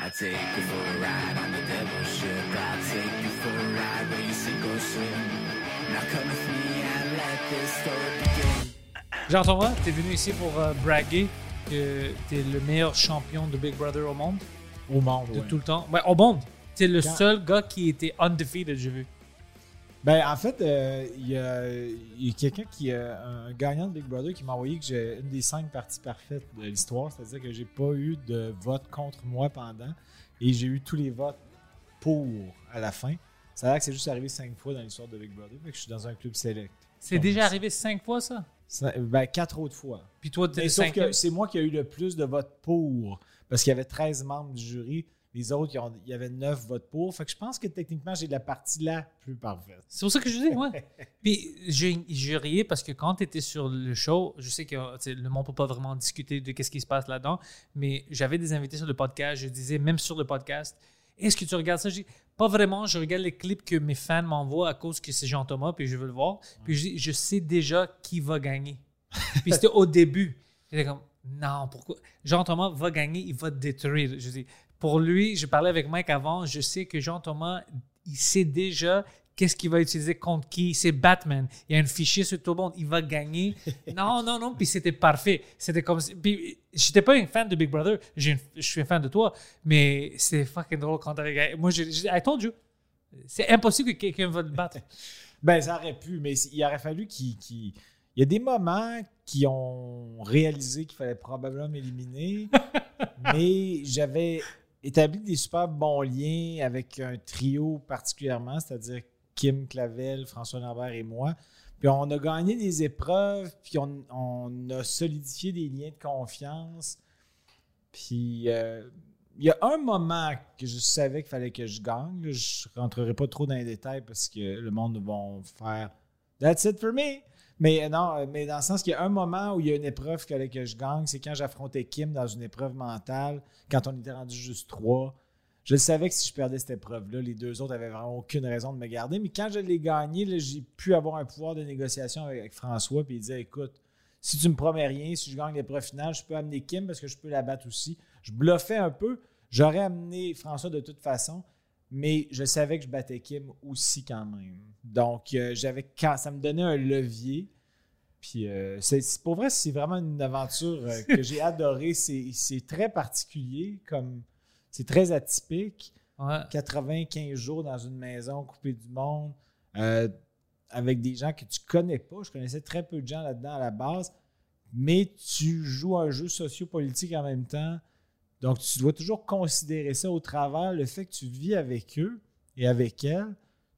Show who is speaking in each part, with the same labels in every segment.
Speaker 1: I take you for a ride on the devil's ship. I take you for a ride where you sink or swim. Now come with me and let this story begin.
Speaker 2: Jean-Thomas, t'es venu ici pour euh, braguer que t'es le meilleur champion de Big Brother au monde,
Speaker 3: Au monde,
Speaker 2: de
Speaker 3: ouais.
Speaker 2: tout le temps? Ouais, au monde. T'es le
Speaker 3: Quand-
Speaker 2: seul gars qui était undefeated, j'ai vu.
Speaker 3: Ben, en fait, euh, il y a, quelqu'un qui, euh, un gagnant de Big Brother, qui m'a envoyé que j'ai une des cinq parties parfaites de l'histoire, c'est-à-dire que j'ai pas eu de vote contre moi pendant et j'ai eu tous les votes pour à la fin. Ça a l'air que c'est juste arrivé cinq fois dans l'histoire de Big Brother, fait que je suis dans un club select.
Speaker 2: C'est déjà arrivé cinq fois, ça?
Speaker 3: Ça- ben, quatre autres fois.
Speaker 2: Puis toi,
Speaker 3: sauf que c'est moi qui ai eu le plus de votes pour, parce qu'il y avait 13 membres du jury. Les autres, il y avait 9 votes pour. Fait que je pense que techniquement, j'ai la partie la plus parfaite.
Speaker 2: C'est pour ça que je dis, ouais. Puis je, je riais parce que quand tu étais sur le show, je sais que le monde ne peut pas vraiment discuter de ce qui se passe là-dedans, mais j'avais des invités sur le podcast. Je disais, même sur le podcast, est-ce que tu regardes ça? Je dis, pas vraiment. Je regarde les clips que mes fans m'envoient à cause que c'est Jean-Thomas, puis je veux le voir. Puis je dis, je sais déjà qui va gagner. puis c'était au début. J'étais comme, non, pourquoi? Jean-Thomas va gagner, il va te détruire. Je dis, pour lui, je parlais avec Mike avant, je sais que Jean-Thomas, il sait déjà qu'est-ce qu'il va utiliser contre qui. C'est Batman. Il y a un fichier sur tout le monde. Il va gagner. non, non, non. Puis c'était parfait. C'était comme Puis j'étais pas un fan de Big Brother. Je suis un fan de toi. Mais c'est fucking drôle quand t'as gagné. Moi, j'ai j'ai- I told you. C'est impossible que quelqu'un va te battre.
Speaker 3: Ben, ça aurait pu, mais il aurait fallu qu'il. qu'il- Il y a des moments qui ont réalisé qu'il fallait probablement m'éliminer, mais j'avais établi des super bons liens avec un trio particulièrement, c'est-à-dire Kim Clavel, François Lambert et moi. Puis on a gagné des épreuves, puis on, a solidifié des liens de confiance. Puis euh, il y a un moment que je savais qu'il fallait que je gagne. Je rentrerai pas trop dans les détails parce que le monde va faire That's it for me. Mais non, mais dans le sens qu'il y a un moment où il y a une épreuve que je gagne, c'est quand j'affrontais Kim dans une épreuve mentale, quand on était rendu juste trois. Je savais que si je perdais cette épreuve-là, les deux autres avaient vraiment aucune raison de me garder. Mais quand je l'ai gagné, j'ai pu avoir un pouvoir de négociation avec, avec François. Puis il disait Écoute, si tu me promets rien, si je gagne l'épreuve finale, je peux amener Kim parce que je peux la battre aussi. Je bluffais un peu. J'aurais amené François de toute façon, mais je savais que je battais Kim aussi quand même. Donc, euh, j'avais quand ça me donnait un levier. Puis, euh, c'est, pour vrai, c'est vraiment une aventure euh, que j'ai adorée. C'est, c'est très particulier, comme c'est très atypique.
Speaker 2: Ouais.
Speaker 3: 95 jours dans une maison coupée du monde, avec des gens que tu connais pas. Je connaissais très peu de gens là-dedans à la base, mais tu joues un jeu sociopolitique en même temps. Donc, tu dois toujours considérer ça au travers le fait que tu vis avec eux et avec elles.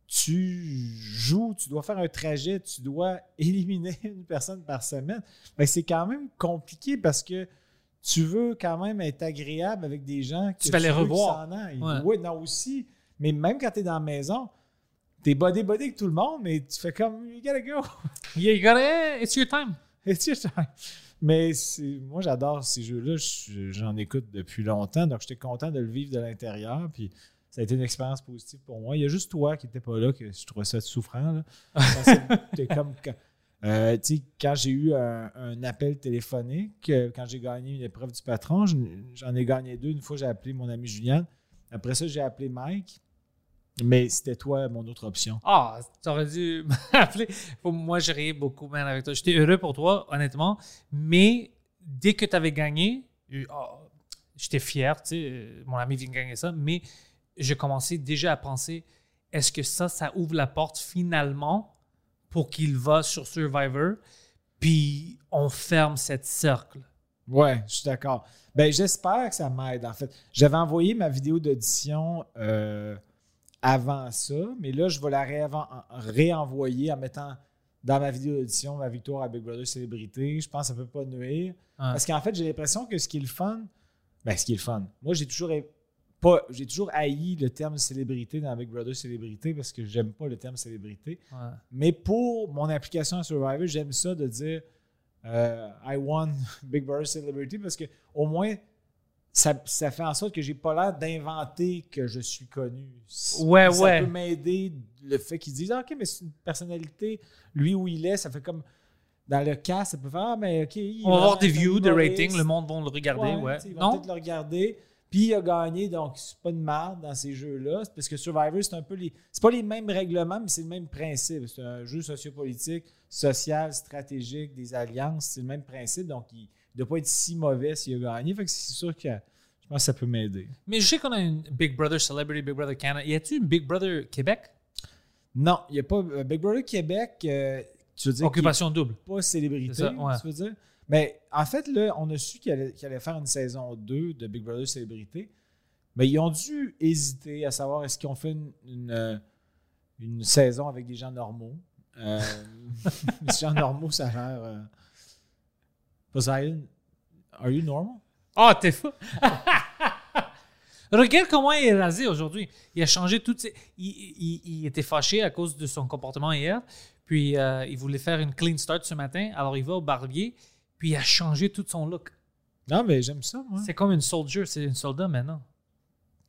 Speaker 3: Tu joues, tu dois faire un trajet, tu dois éliminer une personne par semaine. Que c'est quand même compliqué parce que tu veux quand même être agréable avec des gens que
Speaker 2: Tu vas les revoir. Ouais.
Speaker 3: Oui, non, aussi. Mais même quand tu es dans la maison, t'es body-body avec tout le monde, mais tu fais comme, you gotta go.
Speaker 2: You gotta, it's your time.
Speaker 3: It's your time. Mais moi, j'adore ces jeux-là. Je- J'en écoute depuis longtemps, donc j'étais content de le vivre de l'intérieur. Puis ça a été une expérience positive pour moi. Il y a juste toi qui n'étais pas là, que je trouvais ça souffrant. t'es comme quand, euh, tu sais, quand j'ai eu un, un appel téléphonique, euh, quand j'ai gagné une épreuve du patron, je- j'en ai gagné deux. Une fois, j'ai appelé mon ami Julien. Après ça, j'ai appelé Mike. Mais c'était toi, mon autre option.
Speaker 2: Ah, tu aurais dû m'appeler. Moi, j'ai ri beaucoup, man, avec toi. J'étais heureux pour toi, honnêtement. Mais dès que tu avais gagné, euh, ah, j'étais fier, tu sais, euh, mon ami vient de gagner ça. Mais j'ai commencé déjà à penser est-ce que ça, ça ouvre la porte finalement pour qu'il va sur Survivor, puis on ferme cette cercle.
Speaker 3: Ouais, je suis d'accord. Ben, j'espère que ça m'aide, en fait. J'avais envoyé ma vidéo d'audition euh, avant ça, mais là, je vais la réenvoyer en mettant dans ma vidéo d'audition, ma victoire à Big Brother Célébrité. Je pense que ça peut pas nuire. Parce qu'en fait, j'ai l'impression que ce qui est le fun, ben, ce qui est le fun, moi, j'ai toujours pas, j'ai toujours haï le terme célébrité dans Big Brother Célébrité parce que j'aime pas le terme célébrité.
Speaker 2: Ouais.
Speaker 3: Mais pour mon application à Survivor, j'aime ça de dire euh, I won Big Brother Celebrity parce que au moins ça, ça fait en sorte que j'ai pas l'air d'inventer que je suis connu.
Speaker 2: Ouais,
Speaker 3: ça
Speaker 2: ouais.
Speaker 3: peut m'aider le fait qu'ils disent ah, OK, mais c'est une personnalité, lui où il est, ça fait comme dans le cas, ça peut faire ah, mais OK. il
Speaker 2: On va avoir des views, des ratings, le monde va le regarder. Ouais.
Speaker 3: tu sais, Ils vont peut-être le regarder. Puis il a gagné, donc c'est pas une marde dans ces jeux-là. Parce que Survivor, c'est un peu les. C'est pas les mêmes règlements, mais c'est le même principe. C'est un jeu sociopolitique, social, stratégique, des alliances. C'est le même principe. Donc il ne doit pas être si mauvais s'il a gagné. Fait que c'est sûr que je pense que ça peut m'aider.
Speaker 2: Mais je sais qu'on a une Big Brother Celebrity, Big Brother Canada. Y a-tu une Big Brother Québec?
Speaker 3: Non, il n'y a pas. euh, Big Brother Québec, euh, tu veux dire.
Speaker 2: Occupation double.
Speaker 3: pas célébrité,
Speaker 2: ça, ouais.
Speaker 3: tu veux dire? Mais en fait, là, on a su qu'il allait, faire une saison 2 de Big Brother Célébrité. Mais ils ont dû hésiter à savoir est-ce qu'ils ont fait une, une, euh, une saison avec des gens normaux. Euh, les gens normaux, ça a l'air. Euh, Poseidon, are you normal?
Speaker 2: Ah, t'es fou! Regarde comment il est rasé aujourd'hui. Il a changé toutes ses... Il, il- il était fâché à cause de son comportement hier. Puis euh, il voulait faire une clean start ce matin. Alors il va au barbier. Puis il a changé tout son look.
Speaker 3: Non, mais j'aime ça, moi.
Speaker 2: C'est comme une soldier. C'est une soldat maintenant.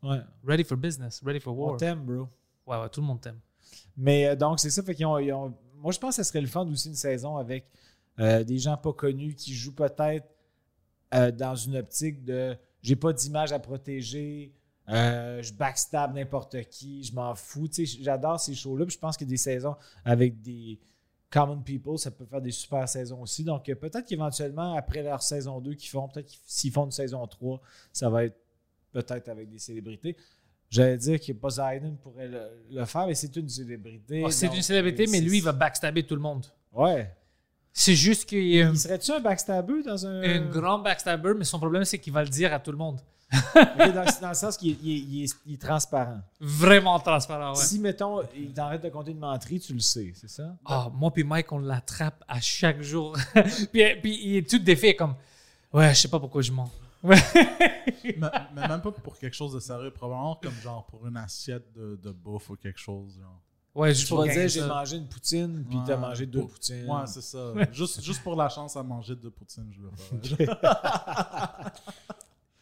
Speaker 3: Ouais.
Speaker 2: Ready for business. Ready for
Speaker 3: On
Speaker 2: war.
Speaker 3: t'aime, bro.
Speaker 2: Ouais, ouais, tout le monde t'aime.
Speaker 3: Mais euh, donc, c'est ça. Fait qu'ils ont, moi, je pense que ce serait le fun aussi une saison avec euh, des gens pas connus qui jouent peut-être euh, dans une optique de j'ai pas d'image à protéger, euh, je backstab n'importe qui, je m'en fous. Tu sais, J'adore ces shows-là. Je pense que des saisons avec des common people, ça peut faire des super saisons aussi. Donc, peut-être qu'éventuellement, après leur saison 2 qu'ils font, peut-être s'ils font une saison 3, ça va être peut-être avec des célébrités. J'allais dire que Poseidon pourrait le, le faire, mais c'est une célébrité.
Speaker 2: Ah, c'est une célébrité, mais lui, il va backstabber tout le monde.
Speaker 3: Ouais.
Speaker 2: C'est juste qu'il
Speaker 3: Il serait-tu un backstabber dans un.
Speaker 2: un grand backstabber, mais son problème, c'est qu'il va le dire à tout le monde.
Speaker 3: Dans, dans le sens qu'il est, il est- il est- il est transparent.
Speaker 2: Vraiment transparent, ouais.
Speaker 3: Si, mettons, il t'arrête de compter une menterie, tu le sais, c'est ça?
Speaker 2: Ah, moi puis Mike, on l'attrape à chaque jour. puis, puis il est tout défait comme Ouais, je sais pas pourquoi je mens.
Speaker 4: mais, mais même pas pour quelque chose de sérieux, probablement comme genre pour une assiette de, de bouffe ou quelque chose. Genre.
Speaker 2: Ouais, juste
Speaker 3: Tu
Speaker 2: pour
Speaker 3: vas dire, j'ai mangé une poutine, puis t'as
Speaker 4: Ouais,
Speaker 3: mangé deux poutines.
Speaker 4: Ouais, c'est ça. juste, juste pour la chance à manger deux poutines, je veux faire.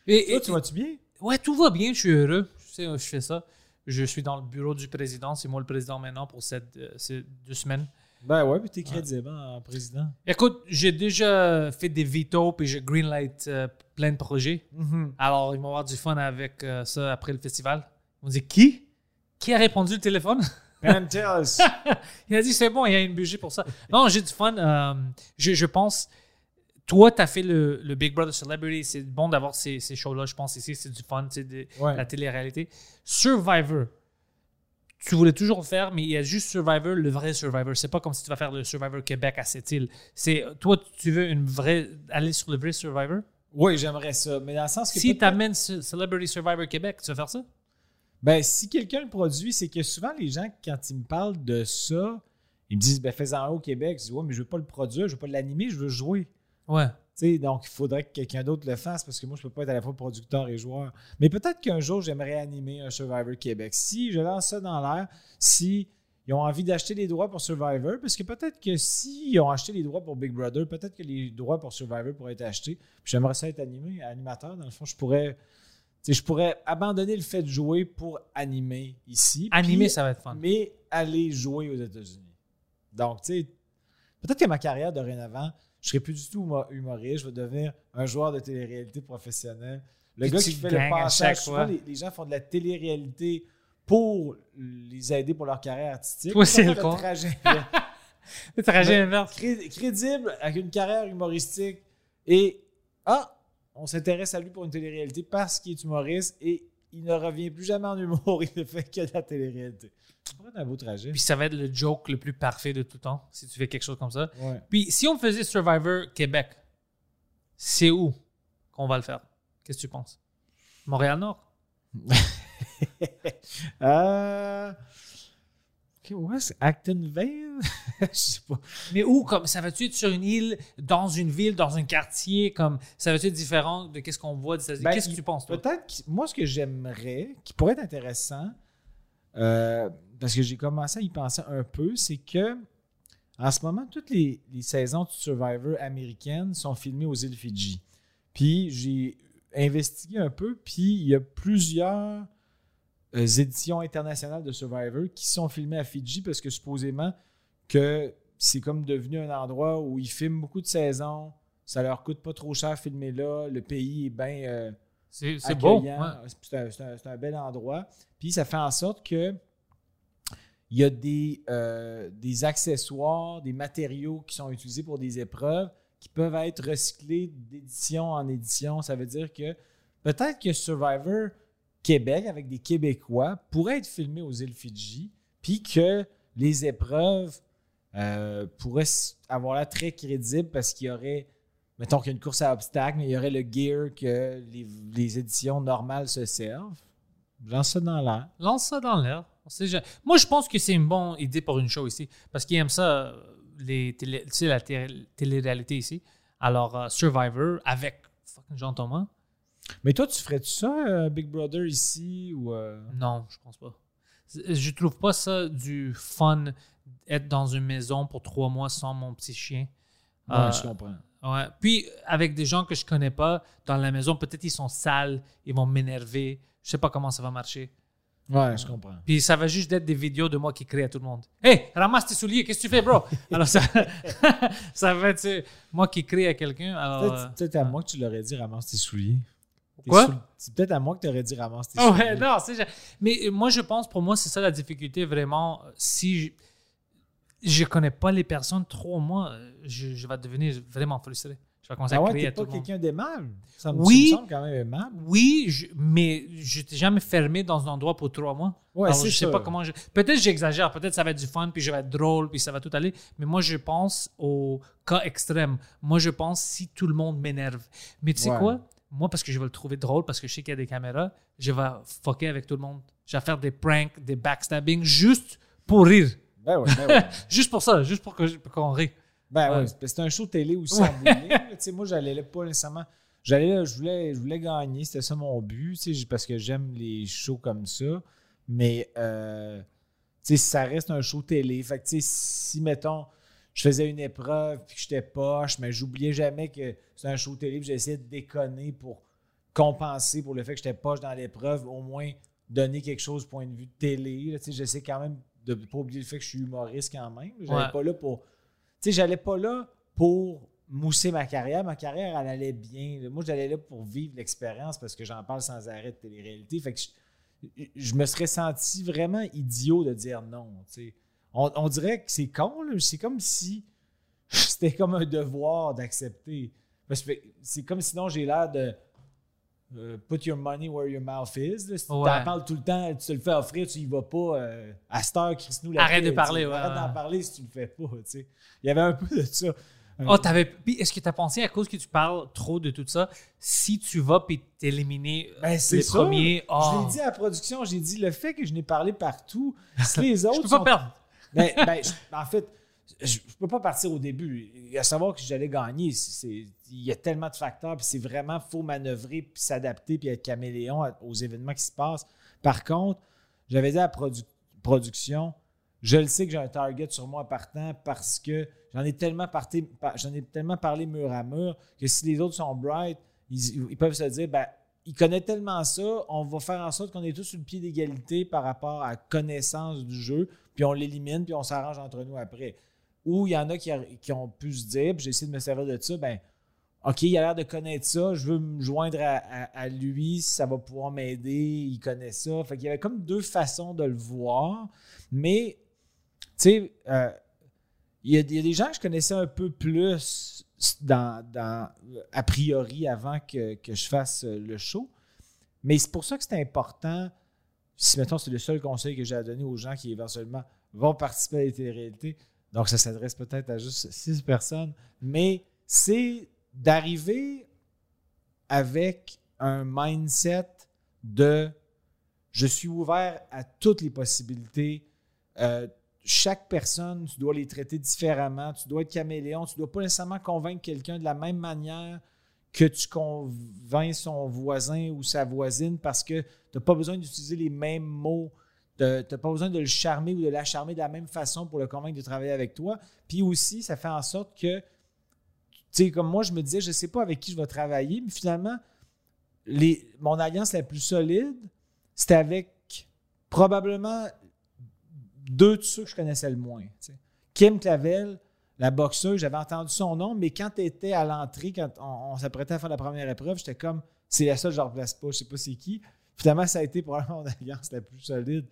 Speaker 2: Et-
Speaker 3: Toi,
Speaker 2: et-
Speaker 3: tu vas-tu bien?
Speaker 2: ouais, tout va bien, je suis heureux. Je sais, je fais ça. Je suis dans le bureau du président. C'est moi le président maintenant pour cette, euh, ces deux semaines.
Speaker 3: Ben ouais, puis t'es crédible hein, en président.
Speaker 2: Écoute, j'ai déjà fait des veto puis j'ai greenlight euh, plein de projets.
Speaker 3: Mhm.
Speaker 2: Alors, ils vont avoir du fun avec euh, ça après le festival. Ils vont dire Qui? Qui a répondu le téléphone?
Speaker 3: Tell us.
Speaker 2: Il a dit c'est bon, il y a une budget pour ça. Non, j'ai du fun. euh, je, je pense, toi, tu as fait le, le Big Brother Celebrity. C'est bon d'avoir ces, ces shows-là. Je pense ici, c'est du fun, c'est de
Speaker 3: Ouais.
Speaker 2: la télé-réalité. Survivor, tu voulais toujours le faire, mais il y a juste Survivor, le vrai Survivor. C'est pas comme si tu vas faire le Survivor Québec à cette île. C'est toi, tu veux une vraie aller sur le vrai Survivor?
Speaker 3: Oui, j'aimerais ça. Mais dans le sens que.
Speaker 2: Si tu amènes Celebrity Survivor Québec, tu vas faire ça?
Speaker 3: Ben, si quelqu'un le produit, c'est que souvent, les gens, quand ils me parlent de ça, ils me disent, ben, fais-en un au Québec. Je dis, ouais, mais je veux pas le produire, je veux pas l'animer, je veux jouer.
Speaker 2: Ouais.
Speaker 3: Donc, il faudrait que quelqu'un d'autre le fasse parce que moi, je peux pas être à la fois producteur et joueur. Mais peut-être qu'un jour, j'aimerais animer un Survivor Québec. Si je lance ça dans l'air, si ils ont envie d'acheter les droits pour Survivor, parce que peut-être que s'ils ont acheté les droits pour Big Brother, peut-être que les droits pour Survivor pourraient être achetés. J'aimerais ça être animé, animateur. Dans le fond, je pourrais, je pourrais abandonner le fait de jouer pour animer ici.
Speaker 2: Animer,
Speaker 3: puis-
Speaker 2: ça va être fun.
Speaker 3: mais aller jouer aux États-Unis. Donc, tu sais, peut-être que ma carrière dorénavant, je serai plus du tout humo- humoriste, je vais devenir un joueur de télé-réalité professionnel. Le
Speaker 2: Puis
Speaker 3: gars qui fait le passage,
Speaker 2: chaque
Speaker 3: souvent,
Speaker 2: fois.
Speaker 3: les, les gens font de la télé-réalité pour les aider pour leur carrière artistique.
Speaker 2: Toi, c'est le con.
Speaker 3: trajet-
Speaker 2: Le trajet inverse.
Speaker 3: cré- crédible avec une carrière humoristique et ah, on s'intéresse à lui pour une télé-réalité parce qu'il est humoriste et il ne revient plus jamais en humour, il ne fait que de la télé-réalité. Être un beau trajet.
Speaker 2: Puis ça va être le joke le plus parfait de tout temps, si tu fais quelque chose comme ça.
Speaker 3: Ouais.
Speaker 2: Puis si on faisait Survivor Québec, c'est où qu'on va le faire? Qu'est-ce que tu penses? Montréal-Nord?
Speaker 3: Euh, Ok, ouais, c'est Actonville? Je sais pas.
Speaker 2: Mais où, comme, ça va-tu être sur une île, dans une ville, dans un quartier, comme, ça va-tu être différent de qu'est-ce qu'on voit?
Speaker 3: Ben,
Speaker 2: Qu'est-ce que tu penses, toi?
Speaker 3: Peut-être que moi, ce que j'aimerais, qui pourrait être intéressant, euh, parce que j'ai commencé à y penser un peu, c'est que en ce moment, toutes les, les saisons de Survivor américaines sont filmées aux îles Fidji. Puis j'ai investigué un peu, puis il y a plusieurs euh, éditions internationales de Survivor qui sont filmées à Fidji parce que supposément que c'est comme devenu un endroit où ils filment beaucoup de saisons, ça leur coûte pas trop cher filmer là, le pays est bien euh,
Speaker 2: C'est beau. ouais.
Speaker 3: C'est un, bel endroit. Puis ça fait en sorte que il y a des, euh, des accessoires, des matériaux qui sont utilisés pour des épreuves qui peuvent être recyclés d'édition en édition. Ça veut dire que peut-être que Survivor Québec, avec des Québécois, pourrait être filmé aux îles Fidji, puis que les épreuves euh, pourraient avoir l'air très crédibles parce qu'il y aurait, mettons qu'il y a une course à obstacles, mais il y aurait le gear que les, éditions normales se servent. Lance ça dans l'air.
Speaker 2: Lance ça dans l'air. Moi, je pense que c'est une bonne idée pour une show ici. Parce qu'ils aiment ça, euh, les télé, la té- télé-réalité ici. Alors, euh, Survivor avec fucking Jean Thomas.
Speaker 3: Mais toi, tu ferais-tu ça, euh, Big Brother, ici ou. euh?
Speaker 2: Non, je pense pas. Je trouve pas ça du fun être dans une maison pour trois mois sans mon petit chien.
Speaker 3: Ouais,
Speaker 2: Euh,
Speaker 3: je comprends.
Speaker 2: Ouais. Puis avec des gens que je connais pas dans la maison, peut-être ils sont sales, ils vont m'énerver. Je sais pas comment ça va marcher.
Speaker 3: Ouais, je comprends.
Speaker 2: Puis ça va juste être des vidéos de moi qui crie à tout le monde. Hey, ramasse tes souliers, qu'est-ce que tu fais, bro? Alors ça, ça va être euh, moi qui crie à quelqu'un. Euh,
Speaker 3: peut-être à moi que tu l'aurais dit ramasse tes souliers.
Speaker 2: Quoi?
Speaker 3: C'est peut-être à moi que tu aurais dit ramasse tes souliers.
Speaker 2: ouais, non, Mais moi, je pense, pour moi, c'est ça la difficulté, vraiment. Si je, je connais pas les personnes trop, moi, je, je vais devenir vraiment frustré. Je vais commencer
Speaker 3: Ah
Speaker 2: à
Speaker 3: ouais,
Speaker 2: tout
Speaker 3: pas quelqu'un d'aimable. Ça me,
Speaker 2: Oui.
Speaker 3: ça me semble quand même aimable.
Speaker 2: Oui, je- mais je t'ai jamais fermé dans un endroit pour trois mois.
Speaker 3: Ouais,
Speaker 2: Alors,
Speaker 3: c'est
Speaker 2: je sais
Speaker 3: ça.
Speaker 2: pas comment je. Peut-être j'exagère, peut-être ça va être du fun, puis je vais être drôle, puis ça va tout aller. Mais moi, je pense au cas extrême. Moi, je pense si tout le monde m'énerve. Mais tu sais
Speaker 3: Ouais.
Speaker 2: quoi? Moi, parce que je vais le trouver drôle, parce que je sais qu'il y a des caméras, je vais fucker avec tout le monde. Je vais faire des pranks, des backstabbing, juste pour rire.
Speaker 3: Ben ouais, ben ouais.
Speaker 2: Juste pour ça, juste pour qu'on rit.
Speaker 3: Ben
Speaker 2: Ouais.
Speaker 3: ouais, c'est- un show télé aussi en ligne, moi, j'allais là pas nécessairement. J'allais là, je voulais, je voulais gagner, c'était ça mon but, parce que j'aime les shows comme ça. Mais, euh, tu sais, ça reste un show télé. Fait que, si, mettons, je faisais une épreuve puis que j'étais poche, mais j'oubliais jamais que c'est un show télé puis j'essayais de déconner pour compenser pour le fait que j'étais poche dans l'épreuve, au moins donner quelque chose du point de vue de télé. là. J'essaie quand même de ne pas oublier le fait que je suis humoriste quand même. J'allais
Speaker 2: Ouais.
Speaker 3: pas là pour tu sais, j'allais pas là pour mousser ma carrière. Ma carrière, elle allait bien. Moi, j'allais là pour vivre l'expérience parce que j'en parle sans arrêt de télé-réalité. Fait que je, je me serais senti vraiment idiot de dire non. tu sais. On, on dirait que c'est con. là. C'est comme si c'était comme un devoir d'accepter. C'est comme sinon j'ai l'air de euh, put your money where your mouth is. là. Si tu
Speaker 2: Ouais.
Speaker 3: t'en parles tout le temps, tu te le fais offrir, tu y vas pas. euh, à cette heure, Chris nous la
Speaker 2: Arrête de parler, ouais,
Speaker 3: Arrête d'en parler si tu le fais pas. tu sais. Il y avait un peu de ça.
Speaker 2: Oh, t'avais. Est-ce que tu as pensé à cause que tu parles trop de tout ça, si tu vas puis t'éliminer euh,
Speaker 3: Ben,
Speaker 2: les
Speaker 3: ça.
Speaker 2: premiers?
Speaker 3: Je
Speaker 2: oh,
Speaker 3: l'ai dit à la production, j'ai dit le fait que je n'ai parlé partout, si les autres.
Speaker 2: je peux pas
Speaker 3: sont-
Speaker 2: perdre.
Speaker 3: Ben, ben, en fait, je ne peux pas partir au début. À savoir que j'allais gagner, il y a tellement de facteurs, puis c'est vraiment faut manœuvrer, puis s'adapter, puis être caméléon aux événements qui se passent. Par contre, j'avais dit à la produ- production, je le sais que j'ai un target sur moi partant parce que j'en ai tellement ai tellement parlé mur à mur que si les autres sont bright, ils, ils peuvent se dire, ben, il connaît tellement ça, on va faire en sorte qu'on est tous sur le pied d'égalité par rapport à la connaissance du jeu, puis on l'élimine, puis on s'arrange entre nous après. Ou il y en a qui, ont pu se dire, puis j'ai essayé de me servir de ça, ben, OK, il a l'air de connaître ça, je veux me joindre à, lui, ça va pouvoir m'aider, il connaît ça. Fait qu'il y avait comme deux façons de le voir, mais, tu sais, euh, il y, a, des gens que je connaissais un peu plus a priori avant que, je fasse le show. Mais c'est pour ça que c'est important, si mettons c'est le seul conseil que j'ai à donner aux gens qui éventuellement vont participer à la télé-réalité. Donc ça s'adresse peut-être à juste six personnes, mais c'est d'arriver avec un mindset de je suis ouvert à toutes les possibilités. Euh, chaque personne, tu dois les traiter différemment, tu dois être caméléon, tu dois pas nécessairement convaincre quelqu'un de la même manière que tu convaincs son voisin ou sa voisine parce que tu n'as pas besoin d'utiliser les mêmes mots. Tu n'as pas besoin de le charmer ou de la charmer de la même façon pour le convaincre de travailler avec toi. Puis aussi, ça fait en sorte que, tu sais, comme moi, je me disais, je ne sais pas avec qui je vais travailler, mais finalement, les, mon alliance la plus solide, c'était avec probablement deux de ceux que je connaissais le moins. Kim Clavel, la boxeuse, j'avais entendu son nom, mais quand tu étais à l'entrée, quand on, s'apprêtait à faire la première épreuve, j'étais comme, c'est la seule je ne replace pas, je sais pas c'est qui. Finalement, ça a été probablement mon alliance la plus solide.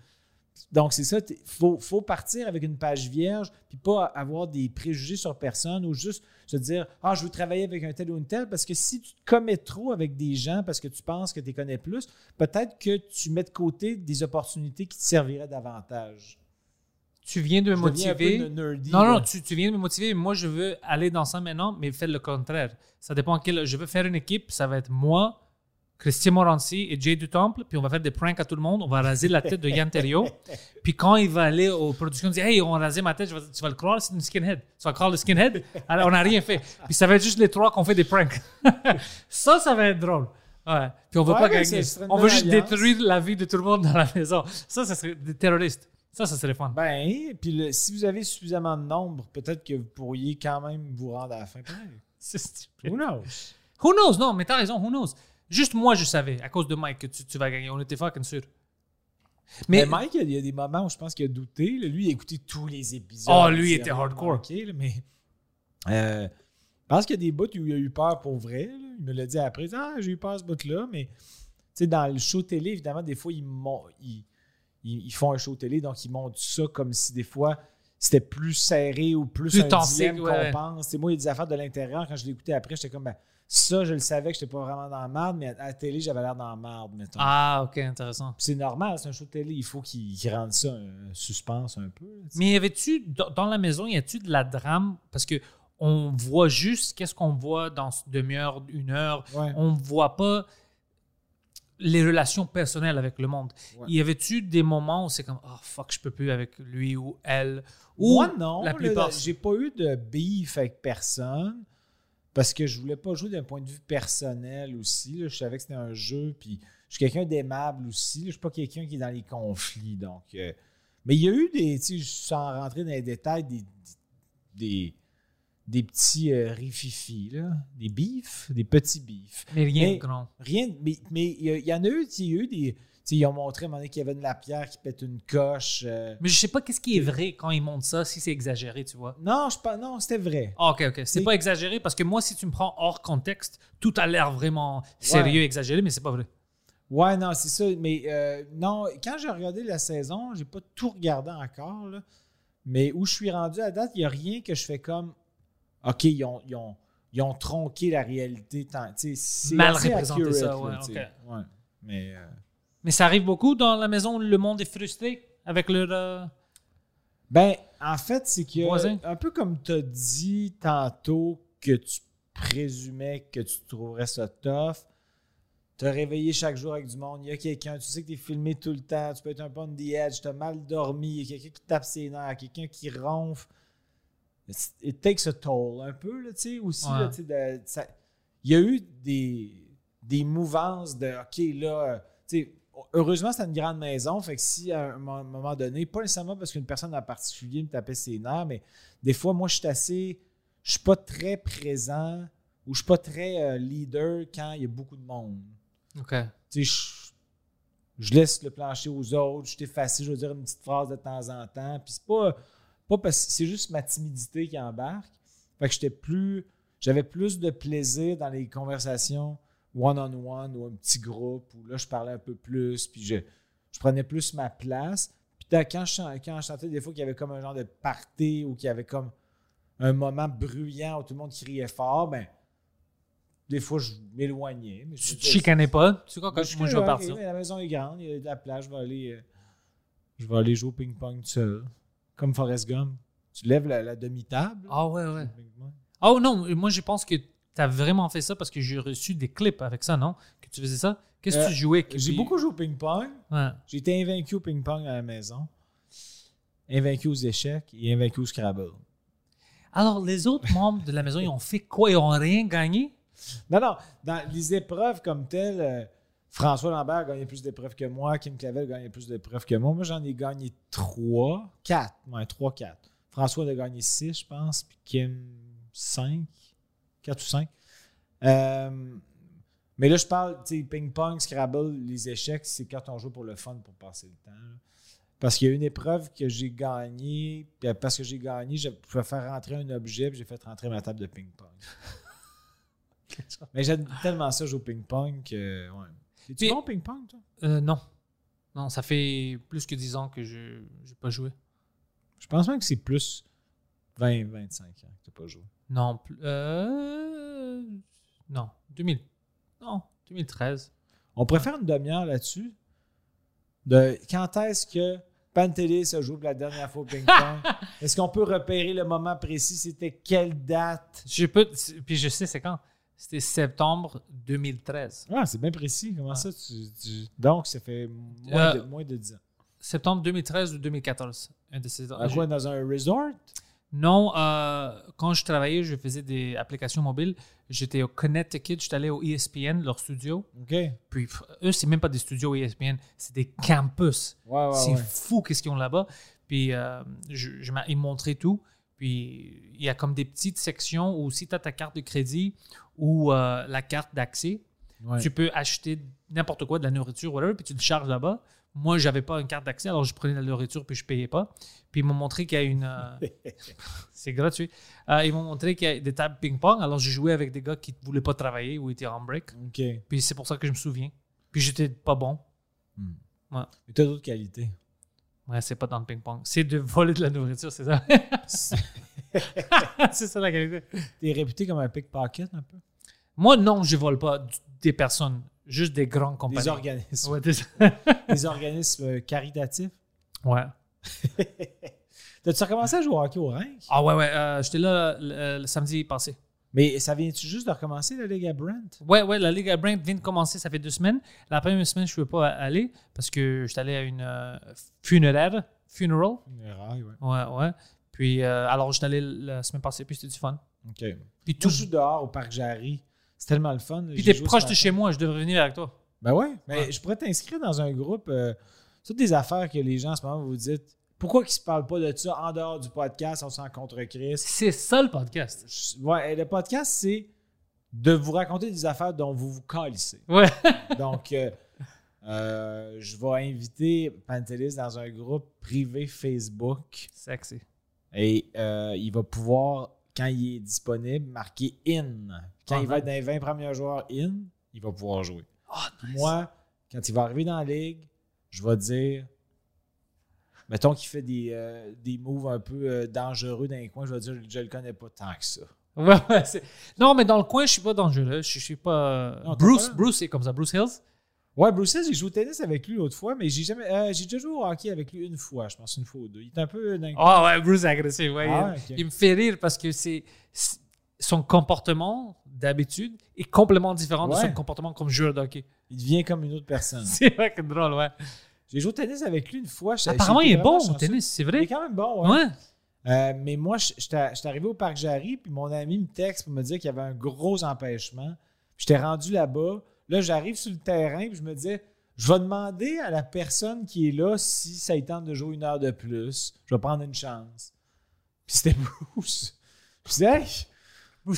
Speaker 3: Donc, c'est ça, il faut, faut partir avec une page vierge, puis pas avoir des préjugés sur personne ou juste se dire Ah, je veux travailler avec un tel ou une telle, parce que si tu te commets trop avec des gens parce que tu penses que tu les connais plus, peut-être que tu mets de côté des opportunités qui te serviraient davantage.
Speaker 2: Tu viens de me
Speaker 3: Je deviens un peu
Speaker 2: motiver.
Speaker 3: nerdy,
Speaker 2: Non, non, tu, tu viens de me motiver. Moi, je veux aller dans ça maintenant, mais faire le contraire. Ça dépend quel. Je veux faire une équipe. Ça va être moi, Christian Morancy et Jay du Temple. Puis on va faire des pranks à tout le monde. On va raser la tête de Yann Terriot. Puis quand il va aller aux productions, il dit Hey, on a rasé ma tête. Vais- tu vas le croire, c'est une skinhead. Tu vas croire le skinhead? Alors, on n'a rien fait. Puis ça va être juste les trois qu'on fait des pranks. ça, ça va être drôle. Ouais. Puis on veut
Speaker 3: Ouais,
Speaker 2: pas gagner. On veut juste
Speaker 3: alliance.
Speaker 2: détruire la vie de tout le monde dans la maison. Ça, ça serait des terroristes. Ça, ça serait fun.
Speaker 3: Ben, puis le- si vous avez suffisamment de nombre, peut-être que vous pourriez quand même vous rendre à la fin.
Speaker 2: C'est stupide.
Speaker 3: Who knows?
Speaker 2: Who knows? Non, mais t'as raison, who knows? Juste moi, je savais, à cause de Mike, que tu, tu vas gagner. On était fucking sûr.
Speaker 3: Mais,
Speaker 2: Mais,
Speaker 3: Mike, il y a des moments où je pense qu'il a douté. là. Lui, il a écouté tous les épisodes.
Speaker 2: Oh, lui, il était hardcore.
Speaker 3: manqué, là, mais euh, je pense qu'il y a des bouts où il a eu peur pour vrai. là. Il me l'a dit après. Il Ah, j'ai eu peur ce bout-là. Mais tu sais, dans le show télé, évidemment, des fois, ils, mon- ils, font un show télé, donc ils montrent ça comme si des fois c'était plus serré ou plus,
Speaker 2: Plus
Speaker 3: un dilemme
Speaker 2: ouais.
Speaker 3: qu'on pense. Tu sais, moi, il y a des affaires de l'intérieur. Quand je écouté après, j'étais comme, ben, ça, je le savais que j'étais pas vraiment dans la merde, mais à la télé, j'avais l'air dans la merde, mettons.
Speaker 2: Ah, ok, intéressant.
Speaker 3: C'est normal, c'est un show de télé. Il faut qu'il qu'il rende ça un suspense un peu.
Speaker 2: Mais y avait-tu, dans la maison, y a-tu de la drame? Parce que on voit juste qu'est-ce qu'on voit dans demi-heure, une heure.
Speaker 3: Ouais.
Speaker 2: On ne voit pas les relations personnelles avec le monde.
Speaker 3: Ouais.
Speaker 2: Y avait-tu des moments où c'est comme, oh fuck, je peux plus avec lui ou elle? Ou
Speaker 3: Moi, non.
Speaker 2: La plupart.
Speaker 3: J'ai pas eu de beef avec personne parce que je voulais pas jouer d'un point de vue personnel aussi. là. Je savais que c'était un jeu. Puis je suis quelqu'un d'aimable aussi. Je suis pas quelqu'un qui est dans les conflits. Donc, euh, mais il y a eu des, tu sais, sans rentrer dans les détails, des, des, des petits euh, rififis, là. des beefs, des petits beefs.
Speaker 2: Mais rien de grand.
Speaker 3: Rien, mais mais il y, en a eu, il y a eu des. ils ont montré à un moment donné qu'il y avait de la pierre qui pète une coche. euh.
Speaker 2: Mais je sais pas qu'est-ce qui est vrai quand ils montrent ça, si c'est exagéré, tu vois.
Speaker 3: Non, je pas, non, c'était vrai.
Speaker 2: Ah, ok, ok. C'est
Speaker 3: C'est-
Speaker 2: pas exagéré parce que moi, si tu me prends hors contexte, tout a l'air vraiment sérieux,
Speaker 3: Ouais.
Speaker 2: exagéré, mais c'est pas vrai.
Speaker 3: Ouais, non, c'est ça. Mais euh, non, quand j'ai regardé la saison, j'ai pas tout regardé encore. là. mais où je suis rendu à date, il n'y a rien que je fais comme OK, ils ont, ils ont, ils ont tronqué la réalité. C'est
Speaker 2: Mal représenté,
Speaker 3: accurate,
Speaker 2: ça, ouais.
Speaker 3: Ouais. Mais euh,
Speaker 2: Mais ça arrive beaucoup dans la maison où le monde est frustré avec leur. euh,
Speaker 3: Ben, en fait, c'est que,
Speaker 2: Voisin?
Speaker 3: un peu comme tu as dit tantôt que tu présumais que tu trouverais ça tough, te réveiller chaque jour avec du monde, il y a quelqu'un, tu sais que tu es filmé tout le temps, tu peux être un peu on the edge, tu as mal dormi, il y a quelqu'un qui tape ses nerfs, quelqu'un qui ronfle. It takes a toll un peu, là, tu sais, aussi.
Speaker 2: Ouais.
Speaker 3: là, tu sais, de- ça- il y a eu des, des mouvances de OK, là, euh, tu sais, heureusement, c'était une grande maison. Fait que si à un mo- moment donné, pas nécessairement parce qu'une personne en particulier me tapait ses nerfs, mais des fois, moi, je suis assez. Je suis pas très présent ou je suis pas très euh, leader quand il y a beaucoup de monde.
Speaker 2: Ok.
Speaker 3: Tu sais, je, je laisse le plancher aux autres, je suis effacé, je veux dire une petite phrase de temps en temps. Puis c'est pas, pas parce que c'est juste ma timidité qui embarque. Fait que j'étais plus. J'avais plus de plaisir dans les conversations one-on-one ou un petit groupe où là je parlais un peu plus, puis je, je prenais plus ma place. Puis quand je, quand je sentais des fois qu'il y avait comme un genre de party ou qu'il y avait comme un moment bruyant où tout le monde criait fort, ben des fois je m'éloignais. je
Speaker 2: Tu te chicanais pas? Tu sais quoi, quand moi je vais partir?
Speaker 3: mais La maison est grande, il y a de la plage, je vais aller, euh, je vais aller jouer au ping-pong tout seul. Comme Forrest Gump. Tu lèves la, la demi-table.
Speaker 2: Ah ouais, ouais.
Speaker 3: ping-pong.
Speaker 2: Oh non, moi je pense que tu as vraiment fait ça parce que j'ai reçu des clips avec ça, non? Que tu faisais ça? Qu'est-ce que
Speaker 3: Euh,
Speaker 2: tu jouais?
Speaker 3: J'ai
Speaker 2: Puis-
Speaker 3: beaucoup joué au ping-pong.
Speaker 2: Ouais.
Speaker 3: J'ai été invaincu au ping-pong à la maison. invaincu aux échecs et invaincu au Scrabble.
Speaker 2: Alors, les autres membres de la maison, ils ont fait quoi? Ils n'ont rien gagné?
Speaker 3: Non, non, dans les épreuves comme telles, euh, François Lambert a gagné plus d'épreuves que moi, Kim Clavel a gagné plus d'épreuves que moi. Moi, j'en ai gagné trois, quatre, ouais, trois, quatre. François a gagné six, je pense, puis Kim, cinq, quatre ou cinq. Euh, mais là, je parle, tu sais, ping-pong, Scrabble, les échecs, c'est quand on joue pour le fun, pour passer le temps. là. Parce qu'il y a une épreuve que j'ai gagnée, puis parce que j'ai gagné, je pouvais faire rentrer un objet, puis j'ai fait rentrer ma table de ping-pong. Mais j'aime tellement ça jouer au ping-pong que. Ouais. Es-tu bon au ping-pong, toi?
Speaker 2: Euh, non. Non, ça fait plus que 10 ans que je n'ai pas joué.
Speaker 3: Je pense même que c'est plus 20, 25 ans que tu n'as pas joué.
Speaker 2: Non, plus- euh, non, 2000. Non, 2013.
Speaker 3: On faire une demi-heure là-dessus. De quand est-ce que Pantelis a joué pour la dernière fois au ping-pong? est-ce qu'on peut repérer le moment précis? C'était quelle date?
Speaker 2: Je peux, puis je sais c'est quand. C'était septembre 2013.
Speaker 3: Ah, c'est bien précis. Comment ça? Tu, tu- Donc, ça fait moins,
Speaker 2: Euh,
Speaker 3: de, moins de 10 ans.
Speaker 2: Septembre 2013 ou 2014. Un de ces
Speaker 3: À quoi, dans un resort?
Speaker 2: Non, euh, quand je travaillais, je faisais des applications mobiles. J'étais au Connecticut, j'étais allé au ESPN, leur studio.
Speaker 3: OK.
Speaker 2: Puis eux, c'est même pas des studios ESPN, c'est des campus.
Speaker 3: ouais,
Speaker 2: c'est
Speaker 3: ouais.
Speaker 2: fou qu'est-ce qu'ils ont là-bas. Puis euh, je, je ils montraient tout. Puis il y a comme des petites sections où si tu as ta carte de crédit ou euh, la carte d'accès,
Speaker 3: Ouais.
Speaker 2: tu peux acheter n'importe quoi, de la nourriture, whatever, puis tu le charges là-bas. Moi, j'avais pas une carte d'accès, alors je prenais de la nourriture puis je payais pas. Puis ils m'ont montré qu'il y a une. euh, c'est gratuit. Euh, ils m'ont montré qu'il y a des tables ping-pong, alors j'ai joué avec des gars qui ne voulaient pas travailler ou étaient en break. Puis c'est pour ça que je me souviens. Puis j'étais pas bon.
Speaker 3: Mais tu as d'autres qualités.
Speaker 2: Ouais, c'est pas dans le ping-pong. C'est de voler de la nourriture, c'est ça? c'est ça la qualité.
Speaker 3: Tu es réputé comme un pickpocket un peu?
Speaker 2: Moi, non, je vole pas des personnes, juste des grandes compagnies.
Speaker 3: Des organismes.
Speaker 2: Ouais, des-
Speaker 3: Des organismes euh, caritatifs?
Speaker 2: ouais.
Speaker 3: T'as-tu recommencé à jouer au hockey au rink?
Speaker 2: Ah ouais, ouais. euh, J'étais là le, le samedi passé.
Speaker 3: Mais ça vient-tu juste de recommencer la Ligue à Brent?
Speaker 2: Ouais, ouais, la Ligue à Brent vient de commencer, ça fait deux semaines. La première semaine, je ne pouvais pas aller parce que j'étais allé à une euh, funéraire, funeral.
Speaker 3: Rail, ouais.
Speaker 2: Ouais, ouais. Puis, euh, alors, j'étais allé la semaine passée, puis c'était du fun.
Speaker 3: OK.
Speaker 2: Puis
Speaker 3: Tout je dehors au parc Jarry. C'est tellement le fun.
Speaker 2: Puis t'es proche de chez moi, je devrais venir avec toi.
Speaker 3: Ben ouais. Mais
Speaker 2: Ouais.
Speaker 3: je pourrais t'inscrire dans un groupe. euh, c'est toutes des affaires que les gens en ce moment vous dites. Pourquoi qu'ils se parlent pas de ça en dehors du podcast? On s'en contre Chris.
Speaker 2: C'est ça le podcast.
Speaker 3: Je- Ouais, le podcast, c'est de vous raconter des affaires dont vous vous calissez.
Speaker 2: Ouais.
Speaker 3: Donc, euh, euh, je vais inviter Pantelis dans un groupe privé Facebook
Speaker 2: Sexy.
Speaker 3: et euh, il va pouvoir, quand il est disponible, marquer in. Quand
Speaker 2: Ah,
Speaker 3: il va
Speaker 2: nice.
Speaker 3: être dans les 20 premiers joueurs in, il va pouvoir jouer.
Speaker 2: Ah,
Speaker 3: Puis Moi, quand il va arriver dans la ligue, je vais dire, mettons qu'il fait des, euh, des moves un peu euh, dangereux dans les coins, je vais dire, je le connais pas tant que ça.
Speaker 2: Ouais, ouais, c'est- non, mais dans le coin, je suis pas dangereux. Je, je suis pas.
Speaker 3: Non, t'es
Speaker 2: Bruce,
Speaker 3: pas-
Speaker 2: Bruce, c'est comme ça. Bruce Hills?
Speaker 3: Ouais, Bruce Hill, j'ai joué au tennis avec lui l'autre fois, mais j'ai jamais, euh, j'ai déjà joué au hockey avec lui une fois, je pense une fois ou deux. Il est un peu dingue.
Speaker 2: Ah ouais, Bruce est agressif. Ouais,
Speaker 3: Ah,
Speaker 2: il, me fait rire parce que c'est son comportement d'habitude est complètement différent de son comportement comme joueur de hockey.
Speaker 3: Il devient comme une autre personne.
Speaker 2: C'est vrai que drôle, ouais.
Speaker 3: J'ai joué au tennis avec lui une fois.
Speaker 2: Apparemment, il est bon au
Speaker 3: chanceux.
Speaker 2: tennis, c'est
Speaker 3: Il est
Speaker 2: vrai.
Speaker 3: quand même bon, ouais.
Speaker 2: Ouais.
Speaker 3: Euh, mais moi, je- j'étais arrivé au parc Jarry, puis mon ami me texte pour me dire qu'il y avait un gros empêchement. J'étais rendu là-bas. Là, j'arrive sur le terrain, puis je me disais, je vais demander à la personne qui est là si ça lui tente de jouer une heure de plus. Je vais prendre une chance. Puis c'était Bruce. Je disais, hey,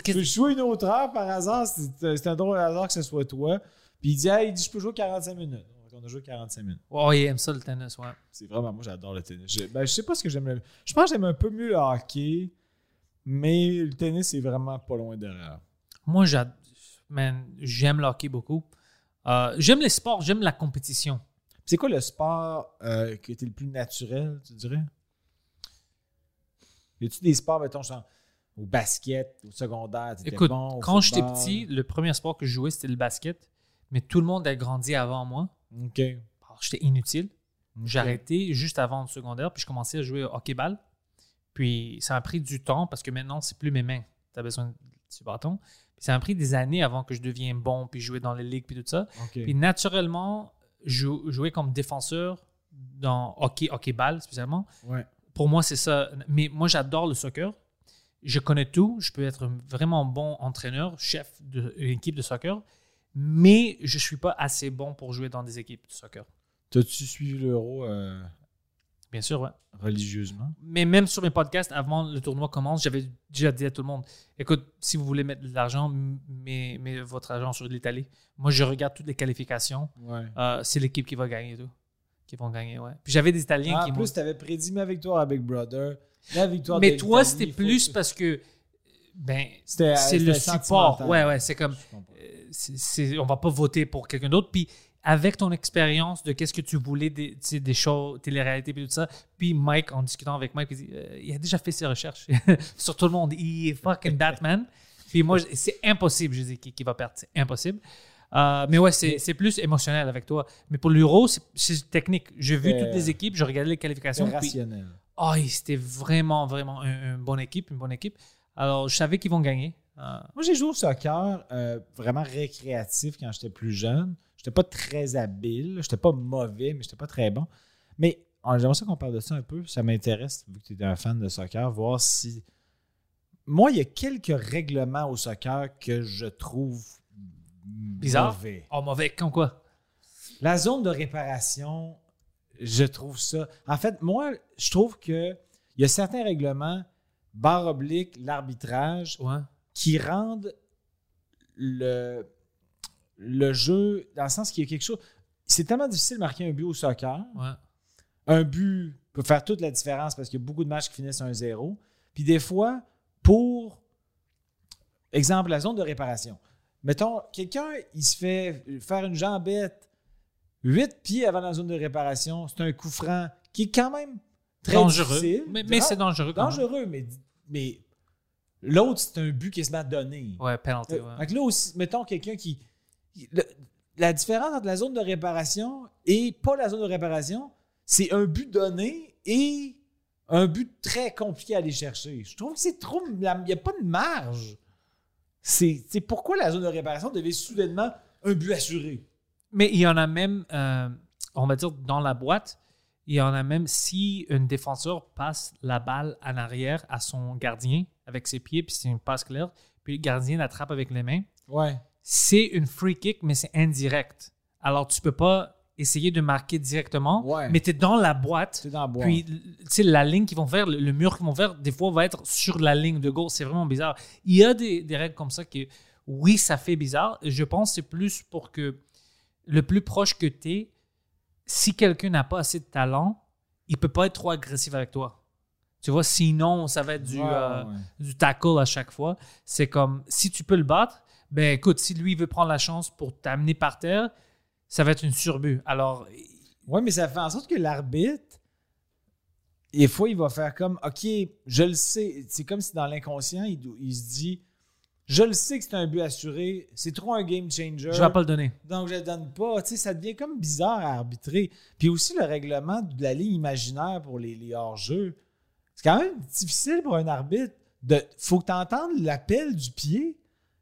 Speaker 3: tu peux jouer une autre heure par hasard? C'est un drôle de hasard que ce soit toi. Puis il dit, hey, il dit, je peux jouer 45 minutes. On a joué 45 minutes.
Speaker 2: Oh, il aime ça le tennis, ouais.
Speaker 3: C'est vraiment, moi j'adore le tennis. Je, ben, je sais pas ce que j'aime le Je pense que j'aime un peu mieux le hockey, mais le tennis c'est vraiment pas loin derrière.
Speaker 2: Moi, j'aime le hockey beaucoup. Euh, j'aime les sports, j'aime la compétition.
Speaker 3: C'est quoi le sport euh, qui était le plus naturel, tu dirais? Y a-tu des sports, mettons, genre, au basket, au secondaire,
Speaker 2: Écoute,
Speaker 3: bon, au
Speaker 2: quand j'étais petit, le premier sport que je jouais, c'était le basket. Mais tout le monde a grandi avant moi.
Speaker 3: OK.
Speaker 2: J'étais inutile. J'ai arrêté juste avant le secondaire, puis je commençais à jouer au hockey-ball. Puis ça m'a pris du temps parce que maintenant, c'est plus mes mains. Tu as besoin du bâton. Puis ça m'a pris des années avant que je devienne bon, puis jouer dans les ligues, puis tout ça. Puis naturellement, jou- jouer comme défenseur dans hockey, hockey-ball spécialement,
Speaker 3: Ouais.
Speaker 2: pour moi, c'est ça. Mais moi, j'adore le soccer. Je connais tout. Je peux être vraiment bon entraîneur, chef d'une équipe de soccer. Mais je ne suis pas assez bon pour jouer dans des équipes de soccer.
Speaker 3: T'as-tu suivi l'euro euh,
Speaker 2: Bien sûr, ouais.
Speaker 3: religieusement?
Speaker 2: Mais même sur mes podcasts, avant le tournoi commence, j'avais déjà dit à tout le monde écoute, si vous voulez mettre de l'argent, m- mets, mets votre argent sur l'Italie. Moi, je regarde toutes les qualifications.
Speaker 3: Ouais.
Speaker 2: Euh, c'est l'équipe qui va gagner tout. Qui vont gagner, ouais. Puis j'avais des Italiens
Speaker 3: Ah,
Speaker 2: qui
Speaker 3: en plus, tu avais prédit ma victoire à Big Brother. La victoire
Speaker 2: Mais toi, c'était plus
Speaker 3: que-
Speaker 2: parce que ben
Speaker 3: C'était-
Speaker 2: c'est le
Speaker 3: c'était
Speaker 2: support. Ouais, ouais, c'est comme
Speaker 3: comprends.
Speaker 2: euh, c'est- on va pas voter pour quelqu'un d'autre. Puis avec ton expérience de qu'est-ce que tu voulais des, des shows, télé-réalité, puis tout ça. Puis Mike, en discutant avec Mike, il dit euh, il a déjà fait ses recherches sur tout le monde. Il est fucking Batman. Puis moi, c'est impossible, je dis, qu'il, va perdre? C'est impossible. Euh, mais ouais, c'est, plus émotionnel avec toi. Mais pour l'Euro, c'est, technique. J'ai vu toutes les équipes, je regardais les qualifications. Puis-
Speaker 3: rationnel.
Speaker 2: Oh, c'était vraiment, vraiment une, une bonne équipe, une bonne équipe. Alors, je savais qu'ils vont gagner. Euh,
Speaker 3: Moi, j'ai joué au soccer euh, vraiment récréatif quand j'étais plus jeune. J'étais pas très habile. J'étais pas mauvais, mais j'étais pas très bon. Mais euh, j'aimerais ça qu'on parle de ça un peu. Ça m'intéresse, vu que tu es un fan de soccer, voir si. Moi, il y a quelques règlements au soccer que je trouve
Speaker 2: Bizarre.
Speaker 3: mauvais.
Speaker 2: oh, mauvais, comme quoi?
Speaker 3: La zone de réparation, je trouve ça. En fait, moi, je trouve que il y a certains règlements, barre oblique, l'arbitrage,
Speaker 2: Ouais.
Speaker 3: qui rendent le, le jeu, dans le sens qu'il y a quelque chose. C'est tellement difficile de marquer un but au soccer.
Speaker 2: Ouais.
Speaker 3: Un but peut faire toute la différence parce qu'il y a beaucoup de matchs qui finissent 1-0. Puis des fois, pour exemple, la zone de réparation. Mettons, quelqu'un, il se fait faire une jambette 8 pieds avant la zone de réparation. C'est un coup franc qui est quand même très
Speaker 2: dangereux.
Speaker 3: difficile.
Speaker 2: Mais, mais c'est dangereux quand même.
Speaker 3: dangereux, mais, mais l'autre, c'est un but qui se met à donner.
Speaker 2: Ouais, penalty,
Speaker 3: Euh,
Speaker 2: ouais.
Speaker 3: fait que là aussi, mettons quelqu'un qui. le- la différence entre la zone de réparation et pas la zone de réparation, c'est un but donné et un but très compliqué à aller chercher. Je trouve que c'est trop. Il n'y a pas de marge. C'est c'est pourquoi la zone de réparation devait soudainement un but assuré.
Speaker 2: Mais il y en a même, euh, on va dire, dans la boîte, il y en a même si un défenseur passe la balle en arrière à son gardien avec ses pieds, puis c'est une passe claire, puis le gardien l'attrape avec les mains,
Speaker 3: Ouais.
Speaker 2: c'est une free kick, mais c'est indirect. Alors, tu peux pas essayer de marquer directement,
Speaker 3: Ouais.
Speaker 2: mais tu es dans la boîte.
Speaker 3: Dans la boîte.
Speaker 2: Puis, tu sais, la ligne qu'ils vont faire, le, le mur qu'ils vont faire, des fois, va être sur la ligne de goal. C'est vraiment bizarre. Il y a des, des règles comme ça que, oui, ça fait bizarre. Je pense que c'est plus pour que le plus proche que tu es, si quelqu'un n'a pas assez de talent, il peut pas être trop agressif avec toi. Tu vois, sinon, ça va être du, euh,
Speaker 3: ouais.
Speaker 2: du tackle à chaque fois. C'est comme, si tu peux le battre, ben écoute, si lui veut prendre la chance pour t'amener par terre, ça va être une surbut. Alors,
Speaker 3: Oui, mais ça fait en sorte que l'arbitre, des fois, il va faire comme OK, je le sais. C'est comme si dans l'inconscient, il, il se dit Je le sais que c'est un but assuré, c'est trop un game changer.
Speaker 2: je vais pas le donner.
Speaker 3: Donc, je le donne pas. Tu sais, ça devient comme bizarre à arbitrer. Puis aussi, le règlement de la ligne imaginaire pour les, les hors-jeux. C'est quand même difficile pour un arbitre. De, faut que tu entendes l'appel du pied,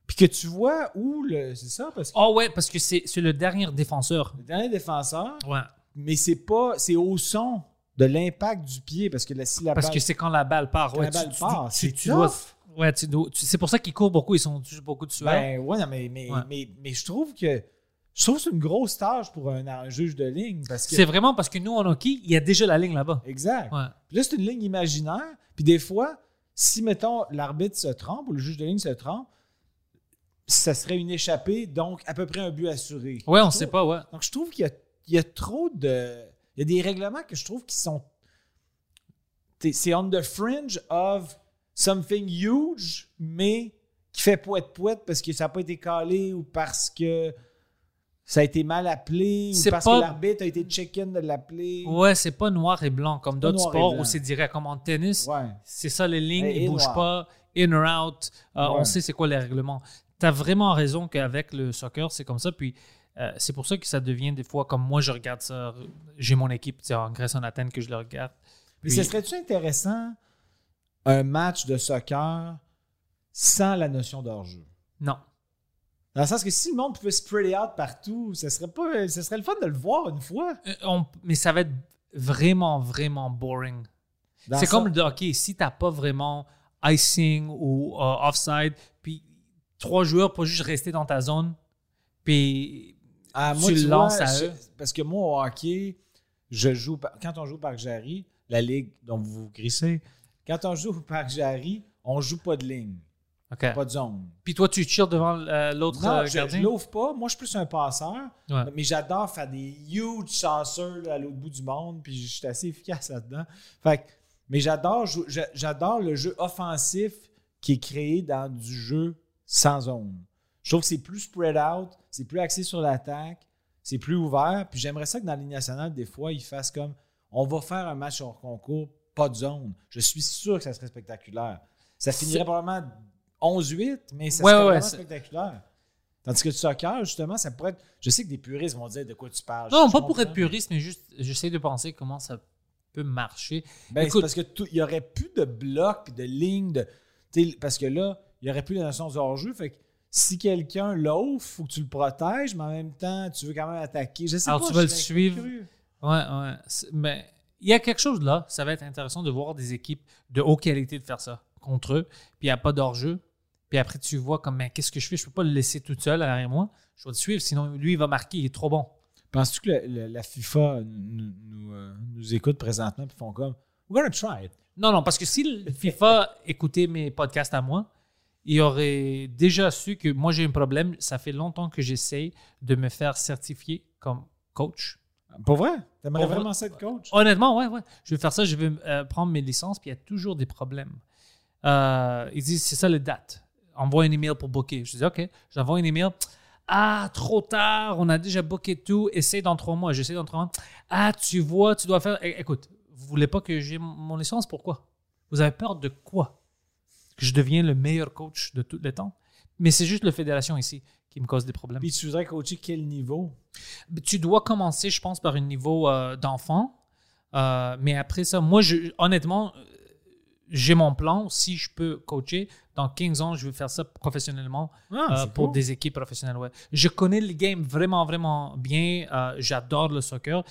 Speaker 3: puis que tu vois où le. C'est ça, parce que
Speaker 2: Oh ouais, parce que c'est le dernier défenseur.
Speaker 3: le dernier défenseur,
Speaker 2: Ouais.
Speaker 3: mais c'est pas. C'est au son de l'impact du pied, parce que la, si la
Speaker 2: Parce
Speaker 3: balle-
Speaker 2: que c'est quand la balle part.
Speaker 3: Quand
Speaker 2: Ouais,
Speaker 3: la balle
Speaker 2: tu,
Speaker 3: part,
Speaker 2: tu-
Speaker 3: c'est
Speaker 2: tu- tu dois-
Speaker 3: tough.
Speaker 2: Ouais, tu dois- tu- c'est pour ça qu'ils courent beaucoup. Ils sont beaucoup de sueur.
Speaker 3: Ben ouais, non, mais, mais,
Speaker 2: Ouais.
Speaker 3: mais, mais je trouve que. Je trouve que c'est une grosse tâche pour un, un juge de ligne. Parce que,
Speaker 2: c'est vraiment parce que nous, en hockey, il y a déjà la ligne là-bas.
Speaker 3: Exact.
Speaker 2: Ouais.
Speaker 3: Puis là, c'est une ligne imaginaire. Puis des fois, si, mettons, l'arbitre se trompe ou le juge de ligne se trompe, ça serait une échappée, donc à peu près un but assuré.
Speaker 2: Ouais, on
Speaker 3: Je
Speaker 2: sait pas, ouais.
Speaker 3: Donc, je trouve qu'il y a, il y a trop de. Il y a des règlements que je trouve qui sont. C'est on the fringe of something huge, mais qui fait poète-poète parce que ça n'a pas été calé ou parce que ça a été mal appelé ou
Speaker 2: C'est
Speaker 3: parce
Speaker 2: pas-
Speaker 3: que l'arbitre a été chicken de l'appeler.
Speaker 2: Ouais, c'est pas noir et blanc comme d'autres sports où c'est direct. Comme en tennis,
Speaker 3: Ouais.
Speaker 2: c'est ça les lignes, ils
Speaker 3: et
Speaker 2: bougent
Speaker 3: noir.
Speaker 2: pas, in or out. Euh,
Speaker 3: Ouais.
Speaker 2: On sait c'est quoi les règlements. Tu as vraiment raison qu'avec le soccer, c'est comme ça. Puis euh, c'est pour ça que ça devient des fois comme moi, je regarde ça. J'ai mon équipe en Grèce, en Athènes, que je le regarde.
Speaker 3: Mais ce serait-tu intéressant un match de soccer sans la notion d'hors-jeu?
Speaker 2: Non.
Speaker 3: Dans le sens que si le monde pouvait spread out partout, ce serait pas, ce serait le fun de le voir une fois.
Speaker 2: Euh, on- mais ça va être vraiment, vraiment boring. C'est
Speaker 3: ça-
Speaker 2: comme le hockey. Si tu n'as pas vraiment icing ou euh, offside, puis trois joueurs pour juste rester dans ta zone, puis
Speaker 3: Ah,
Speaker 2: tu le lances à eux.
Speaker 3: Parce que moi, au hockey, je joue. par- Quand on joue au Parc Jarry, la ligue dont vous vous grissez, quand on joue au Parc Jarry, on joue pas de ligne, pas de zone.
Speaker 2: Puis toi, tu tires devant euh, l'autre
Speaker 3: Non,
Speaker 2: euh,
Speaker 3: je,
Speaker 2: gardien?
Speaker 3: je l'ouvre pas. Moi, je suis plus un passeur.
Speaker 2: Ouais.
Speaker 3: Mais j'adore faire des huge chasseurs là, à l'autre bout du monde. Puis je suis assez efficace là-dedans. Fait que- mais j'adore le jeu offensif qui est créé dans du jeu sans zone. Je trouve que c'est plus spread out, c'est plus axé sur l'attaque, c'est plus ouvert. Puis j'aimerais ça que dans la Ligue nationale, des fois, ils fassent comme on va faire un match hors concours, pas de zone. Je suis sûr que ça serait spectaculaire. Ça finirait probablement 11-8, mais ça
Speaker 2: Ouais,
Speaker 3: serait
Speaker 2: ouais,
Speaker 3: vraiment spectaculaire. Tandis que le soccer, justement, ça pourrait être. Je sais que des puristes vont dire de quoi tu parles.
Speaker 2: Non, pas pour être puriste, mais juste, j'essaie de penser comment ça peut marcher.
Speaker 3: Ben,
Speaker 2: Écoute-
Speaker 3: parce que il n'y aurait plus de blocs de lignes. De, parce que là, il n'y aurait plus la notion de hors-jeu. Fait que si quelqu'un l'offre, il faut que tu le protèges, mais en même temps, tu veux quand même attaquer. Je sais
Speaker 2: Alors,
Speaker 3: pas,
Speaker 2: tu vas le suivre.
Speaker 3: curieux.
Speaker 2: Ouais, ouais. Mais il y a quelque chose là. Ça va être intéressant de voir des équipes de haute qualité de faire ça contre eux. Puis il n'y a pas d'hors-jeu. Puis après, tu vois comme, mais qu'est-ce que je fais? Je peux pas le laisser tout seul derrière moi. Je dois le suivre, sinon lui, il va marquer. Il est trop bon.
Speaker 3: Penses-tu que le- le- la FIFA nous, nous, euh, nous écoute présentement et font comme We're gonna try it?
Speaker 2: Non, non, parce que si le FIFA écoutait mes podcasts à moi, il aurait déjà su que moi, j'ai un problème. Ça fait longtemps que j'essaie de me faire certifier comme coach.
Speaker 3: Pour vrai? T'aimerais
Speaker 2: Pour vrai.
Speaker 3: vraiment ça être coach?
Speaker 2: Honnêtement, ouais, ouais. Je vais faire ça, je vais euh, prendre mes licences, puis il y a toujours des problèmes. Euh, ils disent, c'est ça les dates. Envoie un email pour booker. Je dis, OK, j'envoie un email. Ah, trop tard, on a déjà booké tout. Essaye dans trois mois. J'essaie dans trois mois. Ah, tu vois, tu dois faire. É- Écoute, vous voulez pas que j'ai mon- licence? Pourquoi? Vous avez peur de quoi? Que je devienne le meilleur coach de tous les temps? Mais c'est juste la fédération ici qui me cause des problèmes.
Speaker 3: Puis tu voudrais coacher quel niveau?
Speaker 2: Tu dois commencer, je pense, par un niveau euh, d'enfant. Euh, mais après ça, moi, je, honnêtement, euh, j'ai mon plan. Si je peux coacher, dans 15 ans, je vais faire ça professionnellement
Speaker 3: Ah,
Speaker 2: euh, pour
Speaker 3: cool.
Speaker 2: des équipes professionnelles. Ouais. Je connais le game vraiment, vraiment bien. Euh, J'adore le soccer.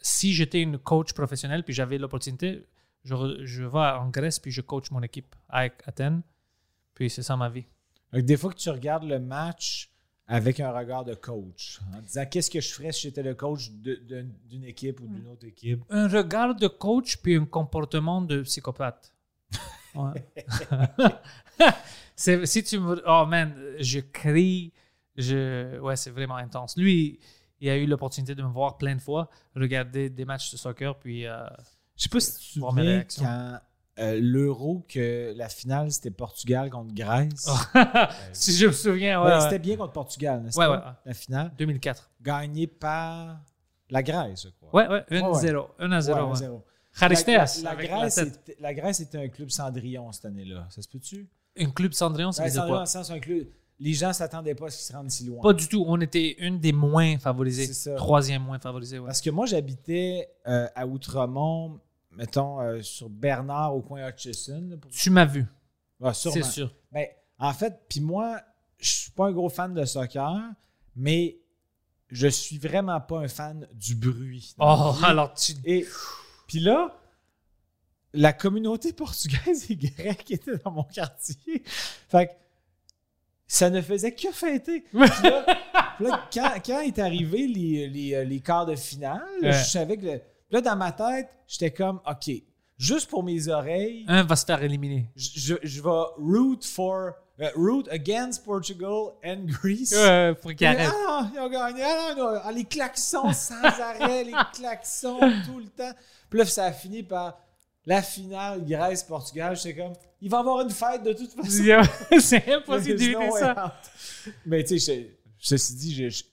Speaker 2: Si j'étais une coach professionnelle puis j'avais l'opportunité, je, je vais en Grèce puis je coach mon équipe à Athènes. Puis c'est ça ma vie.
Speaker 3: Des fois que tu regardes le match avec un regard de coach, en disant qu'est-ce que je ferais si j'étais le coach d'une équipe ou d'une autre équipe?
Speaker 2: Un regard de coach puis un comportement de psychopathe. Ouais. Si tu me. Oh man, je crie. Je, ouais, c'est vraiment intense. Lui, il a eu l'opportunité de me voir plein de fois, regarder des matchs de soccer, puis. euh,
Speaker 3: Je sais pas si tu te souviens
Speaker 2: réactions.
Speaker 3: quand euh, l'Euro, que la finale c'était Portugal contre Grèce.
Speaker 2: si je me souviens, ouais.
Speaker 3: C'était bien contre Portugal, n'est-ce
Speaker 2: Ouais,
Speaker 3: pas? La finale?
Speaker 2: 2004.
Speaker 3: Gagné par la Grèce, je crois.
Speaker 2: Ouais, ouais, 1-0.
Speaker 3: Ouais,
Speaker 2: 1 à 0.
Speaker 3: Ouais,
Speaker 2: ouais.
Speaker 3: 1-0.
Speaker 2: Charisteas.
Speaker 3: La, Grèce était, un club Cendrillon cette année-là. Ça se peut-tu?
Speaker 2: Un club Cendrillon, ça
Speaker 3: dans le sens, un club. Les gens s'attendaient pas à ce qu'ils se rendent si loin.
Speaker 2: Pas du tout. On était une des moins favorisées.
Speaker 3: C'est ça.
Speaker 2: Troisième moins favorisée, ouais.
Speaker 3: Parce que moi, j'habitais euh, à Outremont, mettons, euh, sur Bernard au coin Hutchison. là, pour-
Speaker 2: Tu m'as vu,
Speaker 3: Ah,
Speaker 2: c'est sûr.
Speaker 3: Ben, en fait, puis moi, je suis pas un gros fan de soccer, mais je suis vraiment pas un fan du bruit.
Speaker 2: Oh, alors tu.
Speaker 3: Et puis là, la communauté portugaise et grecque était dans mon quartier. Fait que ça ne faisait que fêter. Puis là, puis là, quand, quand est arrivé les, les, euh, les quarts de finale,
Speaker 2: Ouais.
Speaker 3: je savais que... le- là, dans ma tête, j'étais comme, OK, juste pour mes oreilles,
Speaker 2: Un va se faire éliminer.
Speaker 3: je, je, vais root for... euh, root against Portugal and Greece.
Speaker 2: Ouais, faut qu'il
Speaker 3: Ah non, ils ont gagné. Ah non. Ah, les klaxons sans arrêt, les klaxons tout le temps. Puis là, ça a fini par la finale Grèce-Portugal. J'étais comme, il va y avoir une fête de toute façon.
Speaker 2: c'est impossible
Speaker 3: no
Speaker 2: d'éviter ça.
Speaker 3: out. Mais tu sais, je- ceci dit, je- je-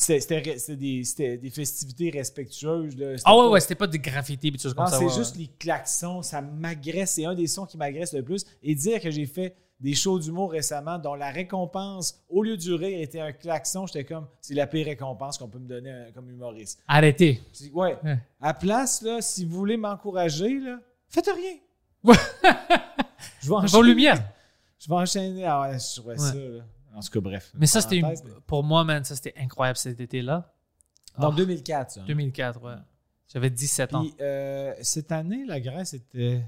Speaker 3: c'était des, des festivités respectueuses. là.
Speaker 2: Ah ouais,
Speaker 3: pas-
Speaker 2: ouais, c'était pas des graffitis et des choses comme
Speaker 3: non,
Speaker 2: ça.
Speaker 3: c'est
Speaker 2: ouais,
Speaker 3: juste les klaxons, ça m'agresse. C'est un des sons qui m'agresse le plus. Et dire que j'ai fait des shows d'humour récemment dont la récompense, au lieu du rire, était un klaxon, j'étais comme, c'est la pire récompense qu'on peut me donner euh, comme humoriste.
Speaker 2: Arrêtez.
Speaker 3: Ouais,
Speaker 2: Ouais.
Speaker 3: à place, là, si vous voulez m'encourager, là, faites rien.
Speaker 2: Ouais.
Speaker 3: je vais enchaîner.
Speaker 2: lumières.
Speaker 3: Je vais enchaîner. Ah ouais, je trouvais ça. là. En tout cas, bref.
Speaker 2: Mais ça, c'était pour moi, man, ça c'était incroyable cet été-là.
Speaker 3: Dans
Speaker 2: Ah.
Speaker 3: 2004, ça.
Speaker 2: 2004, ouais. J'avais 17 ans.
Speaker 3: Euh, cette année, la Grèce était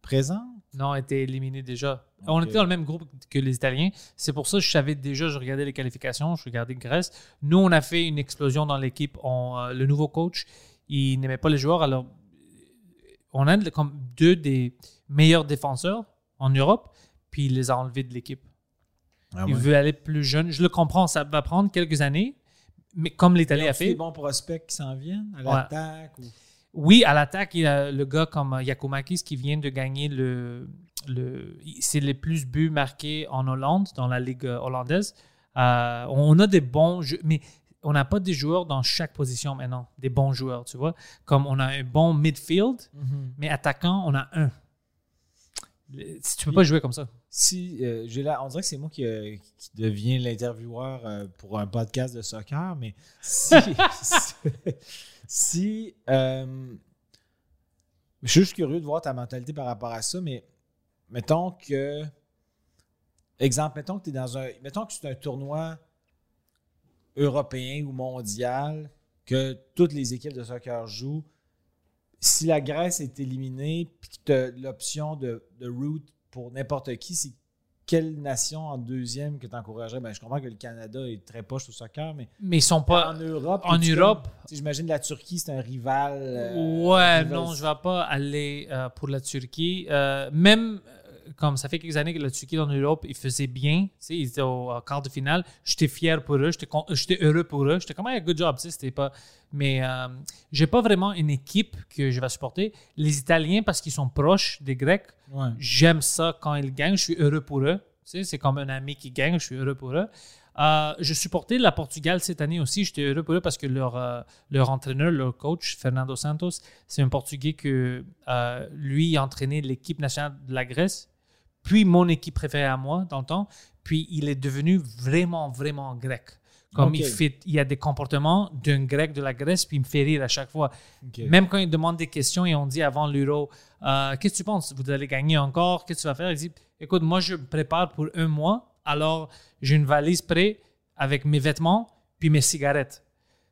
Speaker 3: présente?
Speaker 2: Non, on était éliminé déjà. On était dans le même groupe que les Italiens. C'est pour ça que je savais déjà, je regardais les qualifications, je regardais Grèce. Nous, on a fait une explosion dans l'équipe. Euh, le nouveau coach, il n'aimait pas les joueurs. Alors, on a comme deux des meilleurs défenseurs en Europe, puis il les a enlevés de l'équipe.
Speaker 3: Ah
Speaker 2: il veut aller plus jeune. Je le comprends, ça va prendre quelques années, mais comme l'Italie a
Speaker 3: des
Speaker 2: fait.
Speaker 3: bons prospects qui s'en viennent à
Speaker 2: Ouais.
Speaker 3: l'attaque. ou-
Speaker 2: Oui, à l'attaque, il y a le gars comme Yakumakis qui vient de gagner le. le c'est les plus buts marqués en Hollande, dans la Ligue euh, hollandaise. Euh, on a des bons jeux, mais on n'a pas des joueurs dans chaque position maintenant, des bons joueurs, tu vois. Comme on a un bon midfield, mais attaquant, on a un. Le- Si tu peux pas jouer comme ça.
Speaker 3: Si, euh, j'ai là, on dirait que c'est moi qui, euh, qui deviens l'intervieweur euh, pour un podcast de soccer, mais si, si, si, euh, je suis juste curieux de voir ta mentalité par rapport à ça, mais mettons que, exemple, mettons que tu es dans un, mettons que c'est un tournoi européen ou mondial que toutes les équipes de soccer jouent. Si la Grèce est éliminée puis que tu as l'option de, de route pour n'importe qui, c'est quelle nation en deuxième que tu encouragerais? Ben, je comprends que le Canada est très poche au soccer, mais
Speaker 2: Mais ils sont
Speaker 3: en
Speaker 2: pas.
Speaker 3: Europe.
Speaker 2: en Europe-
Speaker 3: tu sais, J'imagine la Turquie, c'est un rival. euh,
Speaker 2: ouais,
Speaker 3: rival-
Speaker 2: non, je vais pas aller euh, pour la Turquie. Euh, même comme ça fait quelques années que la Turquie en Europe, ils faisaient bien. Tu sais, ils étaient au, au quart de finale. J'étais fier pour eux. J'étais heureux pour eux. J'étais comme, un good job. Tu sais, c'était pas. Mais euh, j'ai pas vraiment une équipe que je vais supporter. Les Italiens, parce qu'ils sont proches des Grecs,
Speaker 3: Ouais.
Speaker 2: j'aime ça quand ils gagnent. Je suis heureux pour eux. Tu sais, c'est comme un ami qui gagne. Je suis heureux pour eux. Euh, je supportais la Portugal cette année aussi. J'étais heureux pour eux parce que leur, euh, leur entraîneur, leur coach, Fernando Santos, c'est un Portugais que euh, lui a entraîné l'équipe nationale de la Grèce, puis mon équipe préférée à moi dans le temps. Puis il est devenu vraiment, vraiment grec. Comme il, fait, il a des comportements d'un grec de la Grèce, puis il me fait rire à chaque fois. Même quand il demande des questions et on dit avant l'Euro, euh, qu'est-ce que tu penses? Vous allez gagner encore? Qu'est-ce que tu vas faire? Il dit, écoute, moi je me prépare pour un mois, alors j'ai une valise prête avec mes vêtements puis mes cigarettes.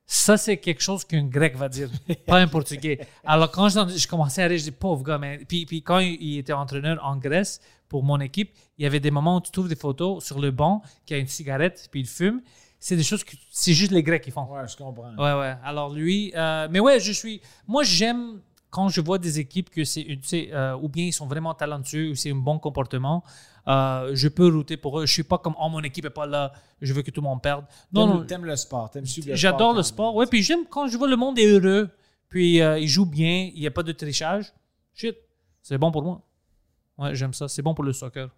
Speaker 2: Ça, c'est quelque chose qu'un grec va dire, pas un portugais. Alors, quand je, je commençais à rire, je dis, pauvre gars, mais. Puis, puis quand il était entraîneur en Grèce pour mon équipe, il y avait des moments où tu trouves des photos sur le banc, qui a une cigarette, puis il fume. C'est des choses que c'est juste les Grecs qui font.
Speaker 3: Ouais, je comprends.
Speaker 2: Ouais, ouais. Alors lui, euh, mais ouais, je suis. Moi, j'aime quand je vois des équipes que c'est, tu sais, euh, ou bien ils sont vraiment talentueux, ou c'est un bon comportement. euh, je peux router pour eux. Je suis pas comme oh mon équipe est pas là, je veux que tout le monde perde. Non,
Speaker 3: T'aimes-
Speaker 2: non.
Speaker 3: T'aimes le sport, t'aimes suivre
Speaker 2: J'adore le sport. Ouais, puis j'aime quand je vois le monde est heureux, puis il joue bien, il n'y a pas de trichage. Shit, c'est bon pour moi. Ouais, j'aime ça. C'est bon pour le soccer.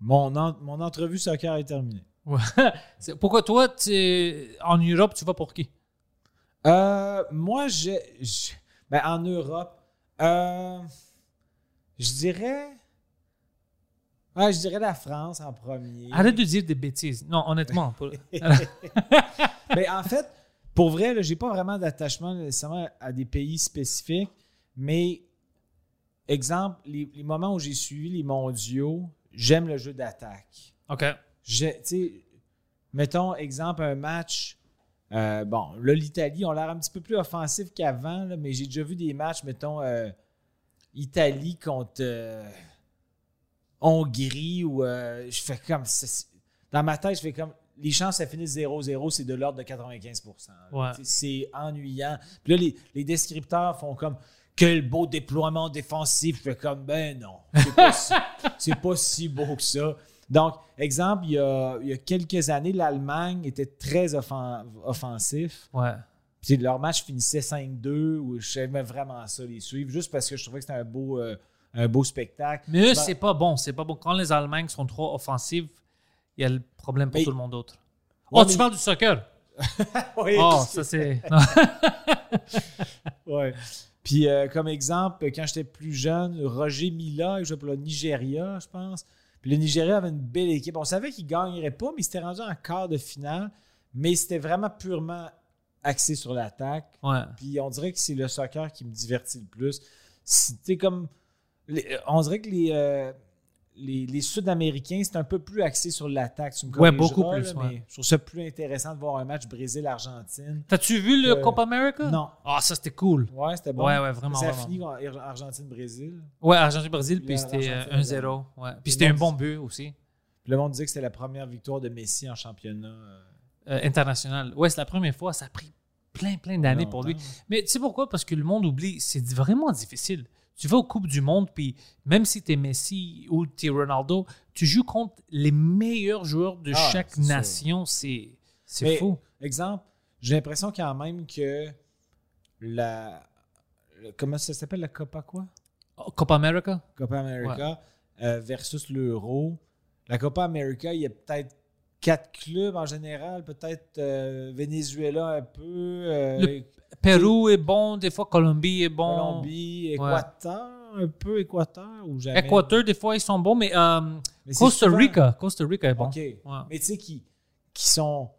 Speaker 3: Mon, en- mon entrevue soccer est terminée.
Speaker 2: Ouais. Pourquoi toi, en Europe, tu vas pour qui?
Speaker 3: Euh, moi, j'ai. Ben, en Europe, euh, je dirais. Je dirais la France en premier.
Speaker 2: Arrête de dire des bêtises. Non, honnêtement. pour-
Speaker 3: Ben, en fait, pour vrai, j'ai pas vraiment d'attachement nécessairement à des pays spécifiques, mais exemple, les, les moments où j'ai suivi les mondiaux, j'aime le jeu d'attaque.
Speaker 2: OK.
Speaker 3: Sais, mettons, exemple, un match. euh, bon, là, l'Italie, on a l'air un petit peu plus offensif qu'avant, là, mais j'ai déjà vu des matchs, mettons, euh, Italie contre euh, Hongrie, où euh, je fais comme. Dans ma tête, je fais comme. Les chances, ça finisse 0-0, c'est de l'ordre de 95 là.
Speaker 2: Ouais.
Speaker 3: C'est ennuyant. Puis là, les, les descripteurs font comme. Quel beau déploiement défensif. Je fais comme, ben non. C'est pas si- pas si beau que ça. Donc, exemple, il y a, il y a quelques années, l'Allemagne était très offen- offensif.
Speaker 2: Ouais.
Speaker 3: Puis leur match finissait 5-2, où j'aimais vraiment ça, les suivre, juste parce que je trouvais que c'était un beau, euh, un beau spectacle.
Speaker 2: Mais eux,
Speaker 3: Ben,
Speaker 2: c'est pas bon. C'est pas bon. Quand les Allemands sont trop offensives, il y a le problème pour
Speaker 3: Mais-
Speaker 2: tout le monde d'autre.
Speaker 3: Ouais,
Speaker 2: oh,
Speaker 3: mais-
Speaker 2: tu parles du soccer?
Speaker 3: Oui,
Speaker 2: Oh, ça c'est.
Speaker 3: Ouais. Puis, euh, comme exemple, quand j'étais plus jeune, Roger Mila, il jouait pour le Nigeria, je pense. Puis le Nigeria avait une belle équipe. On savait qu'il ne gagnerait pas, mais il s'était rendu en quart de finale. Mais c'était vraiment purement axé sur l'attaque.
Speaker 2: Ouais.
Speaker 3: Puis on dirait que c'est le soccer qui me divertit le plus. C'était comme. les- on dirait que les, euh, les, les Sud-Américains, c'est un peu plus axé sur l'attaque. Corrigeras,
Speaker 2: beaucoup plus,
Speaker 3: là,
Speaker 2: ouais.
Speaker 3: mais je trouve ça plus intéressant de voir un match Brésil-Argentine.
Speaker 2: T'as-tu vu le
Speaker 3: Euh,
Speaker 2: Copa America?
Speaker 3: Non.
Speaker 2: Ah, ça, c'était cool.
Speaker 3: Ouais, c'était bon.
Speaker 2: Ouais, ouais, vraiment,
Speaker 3: Ça a
Speaker 2: vraiment.
Speaker 3: fini Argentine-Brésil.
Speaker 2: Ouais, Argentine-Brésil,
Speaker 3: Puis
Speaker 2: puis c'était euh,
Speaker 3: l'Argentine,
Speaker 2: 1-0. Ouais. Puis c'était un
Speaker 3: bon-
Speaker 2: but aussi.
Speaker 3: Puis le monde disait que c'était la première victoire de Messi en championnat. euh,
Speaker 2: euh, international. Ouais, c'est la première fois. Ça a pris plein, plein d'années pour lui. Mais tu sais pourquoi? Parce que le monde oublie, c'est vraiment difficile. Tu vas aux Coupes du Monde, puis même si tu es Messi ou tu es Ronaldo, tu joues contre les meilleurs joueurs de
Speaker 3: Ah,
Speaker 2: chaque nation. C'est fou.
Speaker 3: Exemple, j'ai l'impression quand même que la. Comment ça s'appelle la Copa quoi?
Speaker 2: Oh, Copa America?
Speaker 3: Copa America euh, versus l'Euro. La Copa America, il y a peut-être quatre clubs en général, peut-être euh, Venezuela un peu, euh,
Speaker 2: Le Pérou est bon, des fois Colombie est bon.
Speaker 3: Colombie, Équateur, un peu Équateur ou jamais.
Speaker 2: Équateur, des fois, ils sont bons, mais euh,
Speaker 3: Mais
Speaker 2: Costa
Speaker 3: souvent-
Speaker 2: Rica, Costa Rica est bon.
Speaker 3: OK.
Speaker 2: Ouais.
Speaker 3: Mais tu sais, qui, qui sont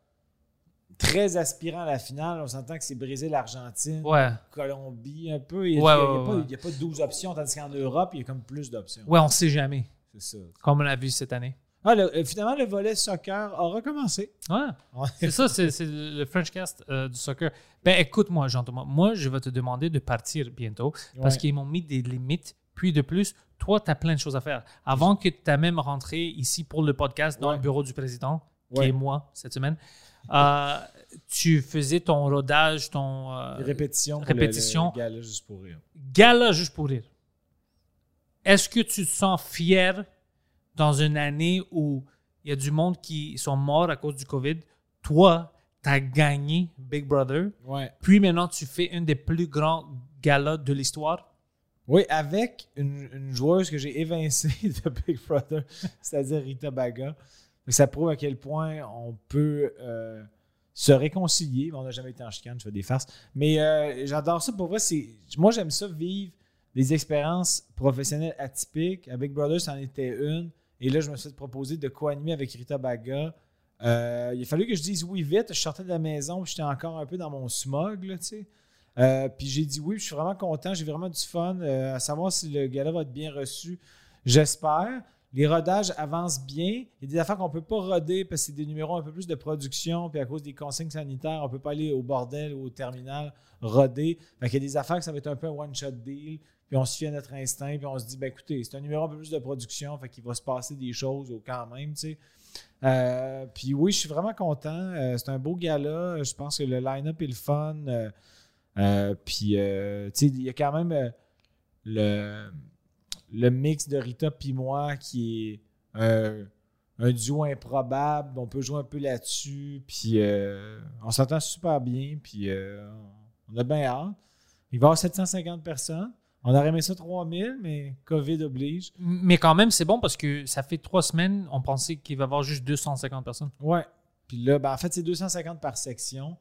Speaker 3: très aspirants à la finale, on s'entend que c'est Brésil-Argentine.
Speaker 2: Ouais.
Speaker 3: Colombie un peu. Il n'y a, pas-
Speaker 2: ouais.
Speaker 3: il y a pas 12 options, tandis qu'en Europe, il y a comme plus d'options.
Speaker 2: Ouais, on sait jamais,
Speaker 3: C'est ça.
Speaker 2: comme on l'a vu cette année.
Speaker 3: Ah, le- euh, finalement, le volet soccer a recommencé.
Speaker 2: C'est ça, c'est le French cast euh, du soccer. Ben écoute-moi, Jean-Thomas, moi je vais te demander de partir bientôt parce
Speaker 3: Ouais.
Speaker 2: qu'ils m'ont mis des limites. Puis de plus, toi, tu as plein de choses à faire. Avant que tu as même rentré ici pour le podcast dans
Speaker 3: Ouais.
Speaker 2: le bureau du président, qui
Speaker 3: Ouais.
Speaker 2: est moi cette semaine, euh, tu faisais ton rodage, ton euh, répétition.
Speaker 3: Le, le gala juste pour rire.
Speaker 2: gala juste pour rire. Est-ce que tu te sens fier dans une année où il y a du monde qui sont morts à cause du COVID? Toi, tu as gagné Big Brother.
Speaker 3: Ouais.
Speaker 2: Puis maintenant, tu fais un des plus grands galas de l'histoire.
Speaker 3: Oui, avec une, une joueuse que j'ai évincée de Big Brother, c'est-à-dire Rita Baga. Donc, ça prouve à quel point on peut euh, se réconcilier. On n'a jamais été en chicane, je fais des farces. Mais euh, j'adore ça. Pour vrai, moi, j'aime ça vivre des expériences professionnelles atypiques. À Big Brother, c'en était une. Et là, je me suis fait proposer de co-animer avec Rita Baga. Euh, il a fallu que je dise oui vite. Je sortais de la maison, j'étais encore un peu dans mon smog, tu sais. Euh, puis j'ai dit oui, je suis vraiment content. J'ai vraiment du fun. euh, à savoir si le gala va être bien reçu. J'espère. Les rodages avancent bien. Il y a des affaires qu'on ne peut pas roder parce que c'est des numéros un peu plus de production. Puis à cause des consignes sanitaires, on ne peut pas aller au bordel ou au terminal roder. Fait qu'il y a des affaires que ça va être un peu un one-shot deal. Puis on se fie à notre instinct. Puis on se dit, ben écoutez, c'est un numéro un peu plus de production. Fait qu'il va se passer des choses au- quand même, tu sais. Euh, puis oui, je suis vraiment content. Euh, c'est un beau gala. Je pense que le line-up est le fun. Euh, puis, tu sais, il y a quand même le, le mix de Rita puis moi qui est un duo improbable. On peut jouer un peu là-dessus. Puis, on s'entend super bien. Puis, on a bien hâte. Il va y avoir 750 personnes. On aurait aimé ça 3000, mais COVID oblige.
Speaker 2: Mais quand même, c'est bon parce que ça fait trois semaines, on pensait qu'il va y avoir juste 250 personnes.
Speaker 3: Ouais. Puis là, ben, en fait, c'est 250 par section.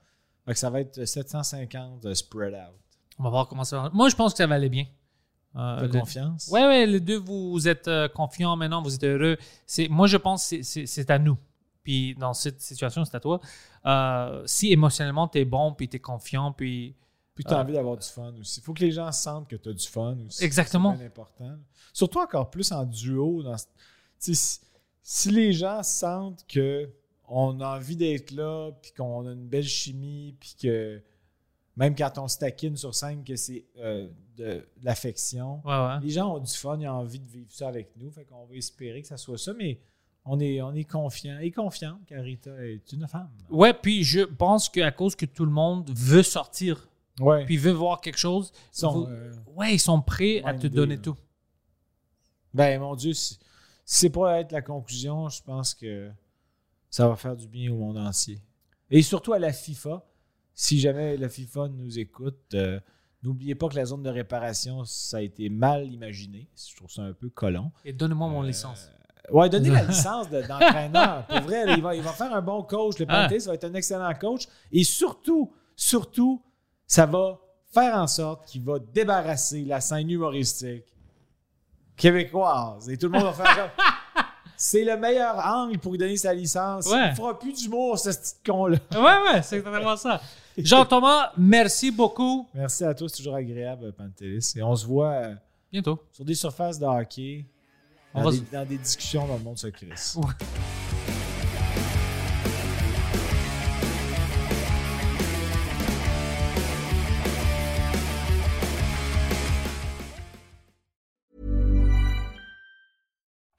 Speaker 3: Que ça va être 750 euh, spread out.
Speaker 2: On va voir comment ça va. Moi, je pense que ça va aller bien. Euh,
Speaker 3: T'as
Speaker 2: le-
Speaker 3: confiance?
Speaker 2: Ouais, ouais, les deux, vous, êtes euh, confiants maintenant, vous êtes heureux. C'est, moi, je pense que c'est- à nous. Puis dans cette situation, c'est à toi. Euh, si émotionnellement, tu es bon, puis tu es confiant, puis.
Speaker 3: Puis tu as
Speaker 2: Ah.
Speaker 3: envie d'avoir du fun aussi. Il faut que les gens sentent que tu as du fun aussi.
Speaker 2: Exactement.
Speaker 3: C'est important. Surtout encore plus en duo. Dans, si, si les gens sentent que on a envie d'être là, puis qu'on a une belle chimie, puis que même quand on se taquine sur scène, que c'est euh, de, de l'affection,
Speaker 2: Ouais, ouais.
Speaker 3: les gens ont du fun, ils ont envie de vivre ça avec nous. Fait qu'on va espérer que ça soit ça, mais on est, on est confiant et confiant car Rita est une femme.
Speaker 2: Ouais, puis je pense qu'à cause que tout le monde veut sortir,
Speaker 3: Ouais.
Speaker 2: puis veut voir quelque chose,
Speaker 3: Ils sont,
Speaker 2: vous-
Speaker 3: euh,
Speaker 2: ouais, ils sont prêts à te donner
Speaker 3: là.
Speaker 2: tout.
Speaker 3: Ben, mon Dieu, si, si c'est pas être la conclusion, je pense que ça va faire du bien au monde entier. Et surtout à la FIFA. Si jamais la FIFA nous écoute, euh, n'oubliez pas que la zone de réparation, ça a été mal imaginé. Je trouve ça un peu colon.
Speaker 2: Et donne-moi mon
Speaker 3: Euh,
Speaker 2: licence.
Speaker 3: Ouais, donnez la licence de- d'entraîneur. Pour vrai, il, va, il va faire un bon coach. Le
Speaker 2: Ah.
Speaker 3: Panthers va être un excellent coach. Et surtout, surtout, ça va faire en sorte qu'il va débarrasser la scène humoristique québécoise. Et tout le monde va faire comme, C'est le meilleur angle pour lui donner sa licence.
Speaker 2: Ouais.
Speaker 3: Il fera plus d'humour, ce petit con-là.
Speaker 2: Ouais, ouais, c'est exactement ça. Jean-Thomas, merci beaucoup.
Speaker 3: Merci à tous, c'est toujours agréable, Pantelis. Et on se voit euh,
Speaker 2: Bientôt.
Speaker 3: sur des surfaces de hockey Dans, des,
Speaker 2: se-
Speaker 3: dans des discussions dans le monde secret.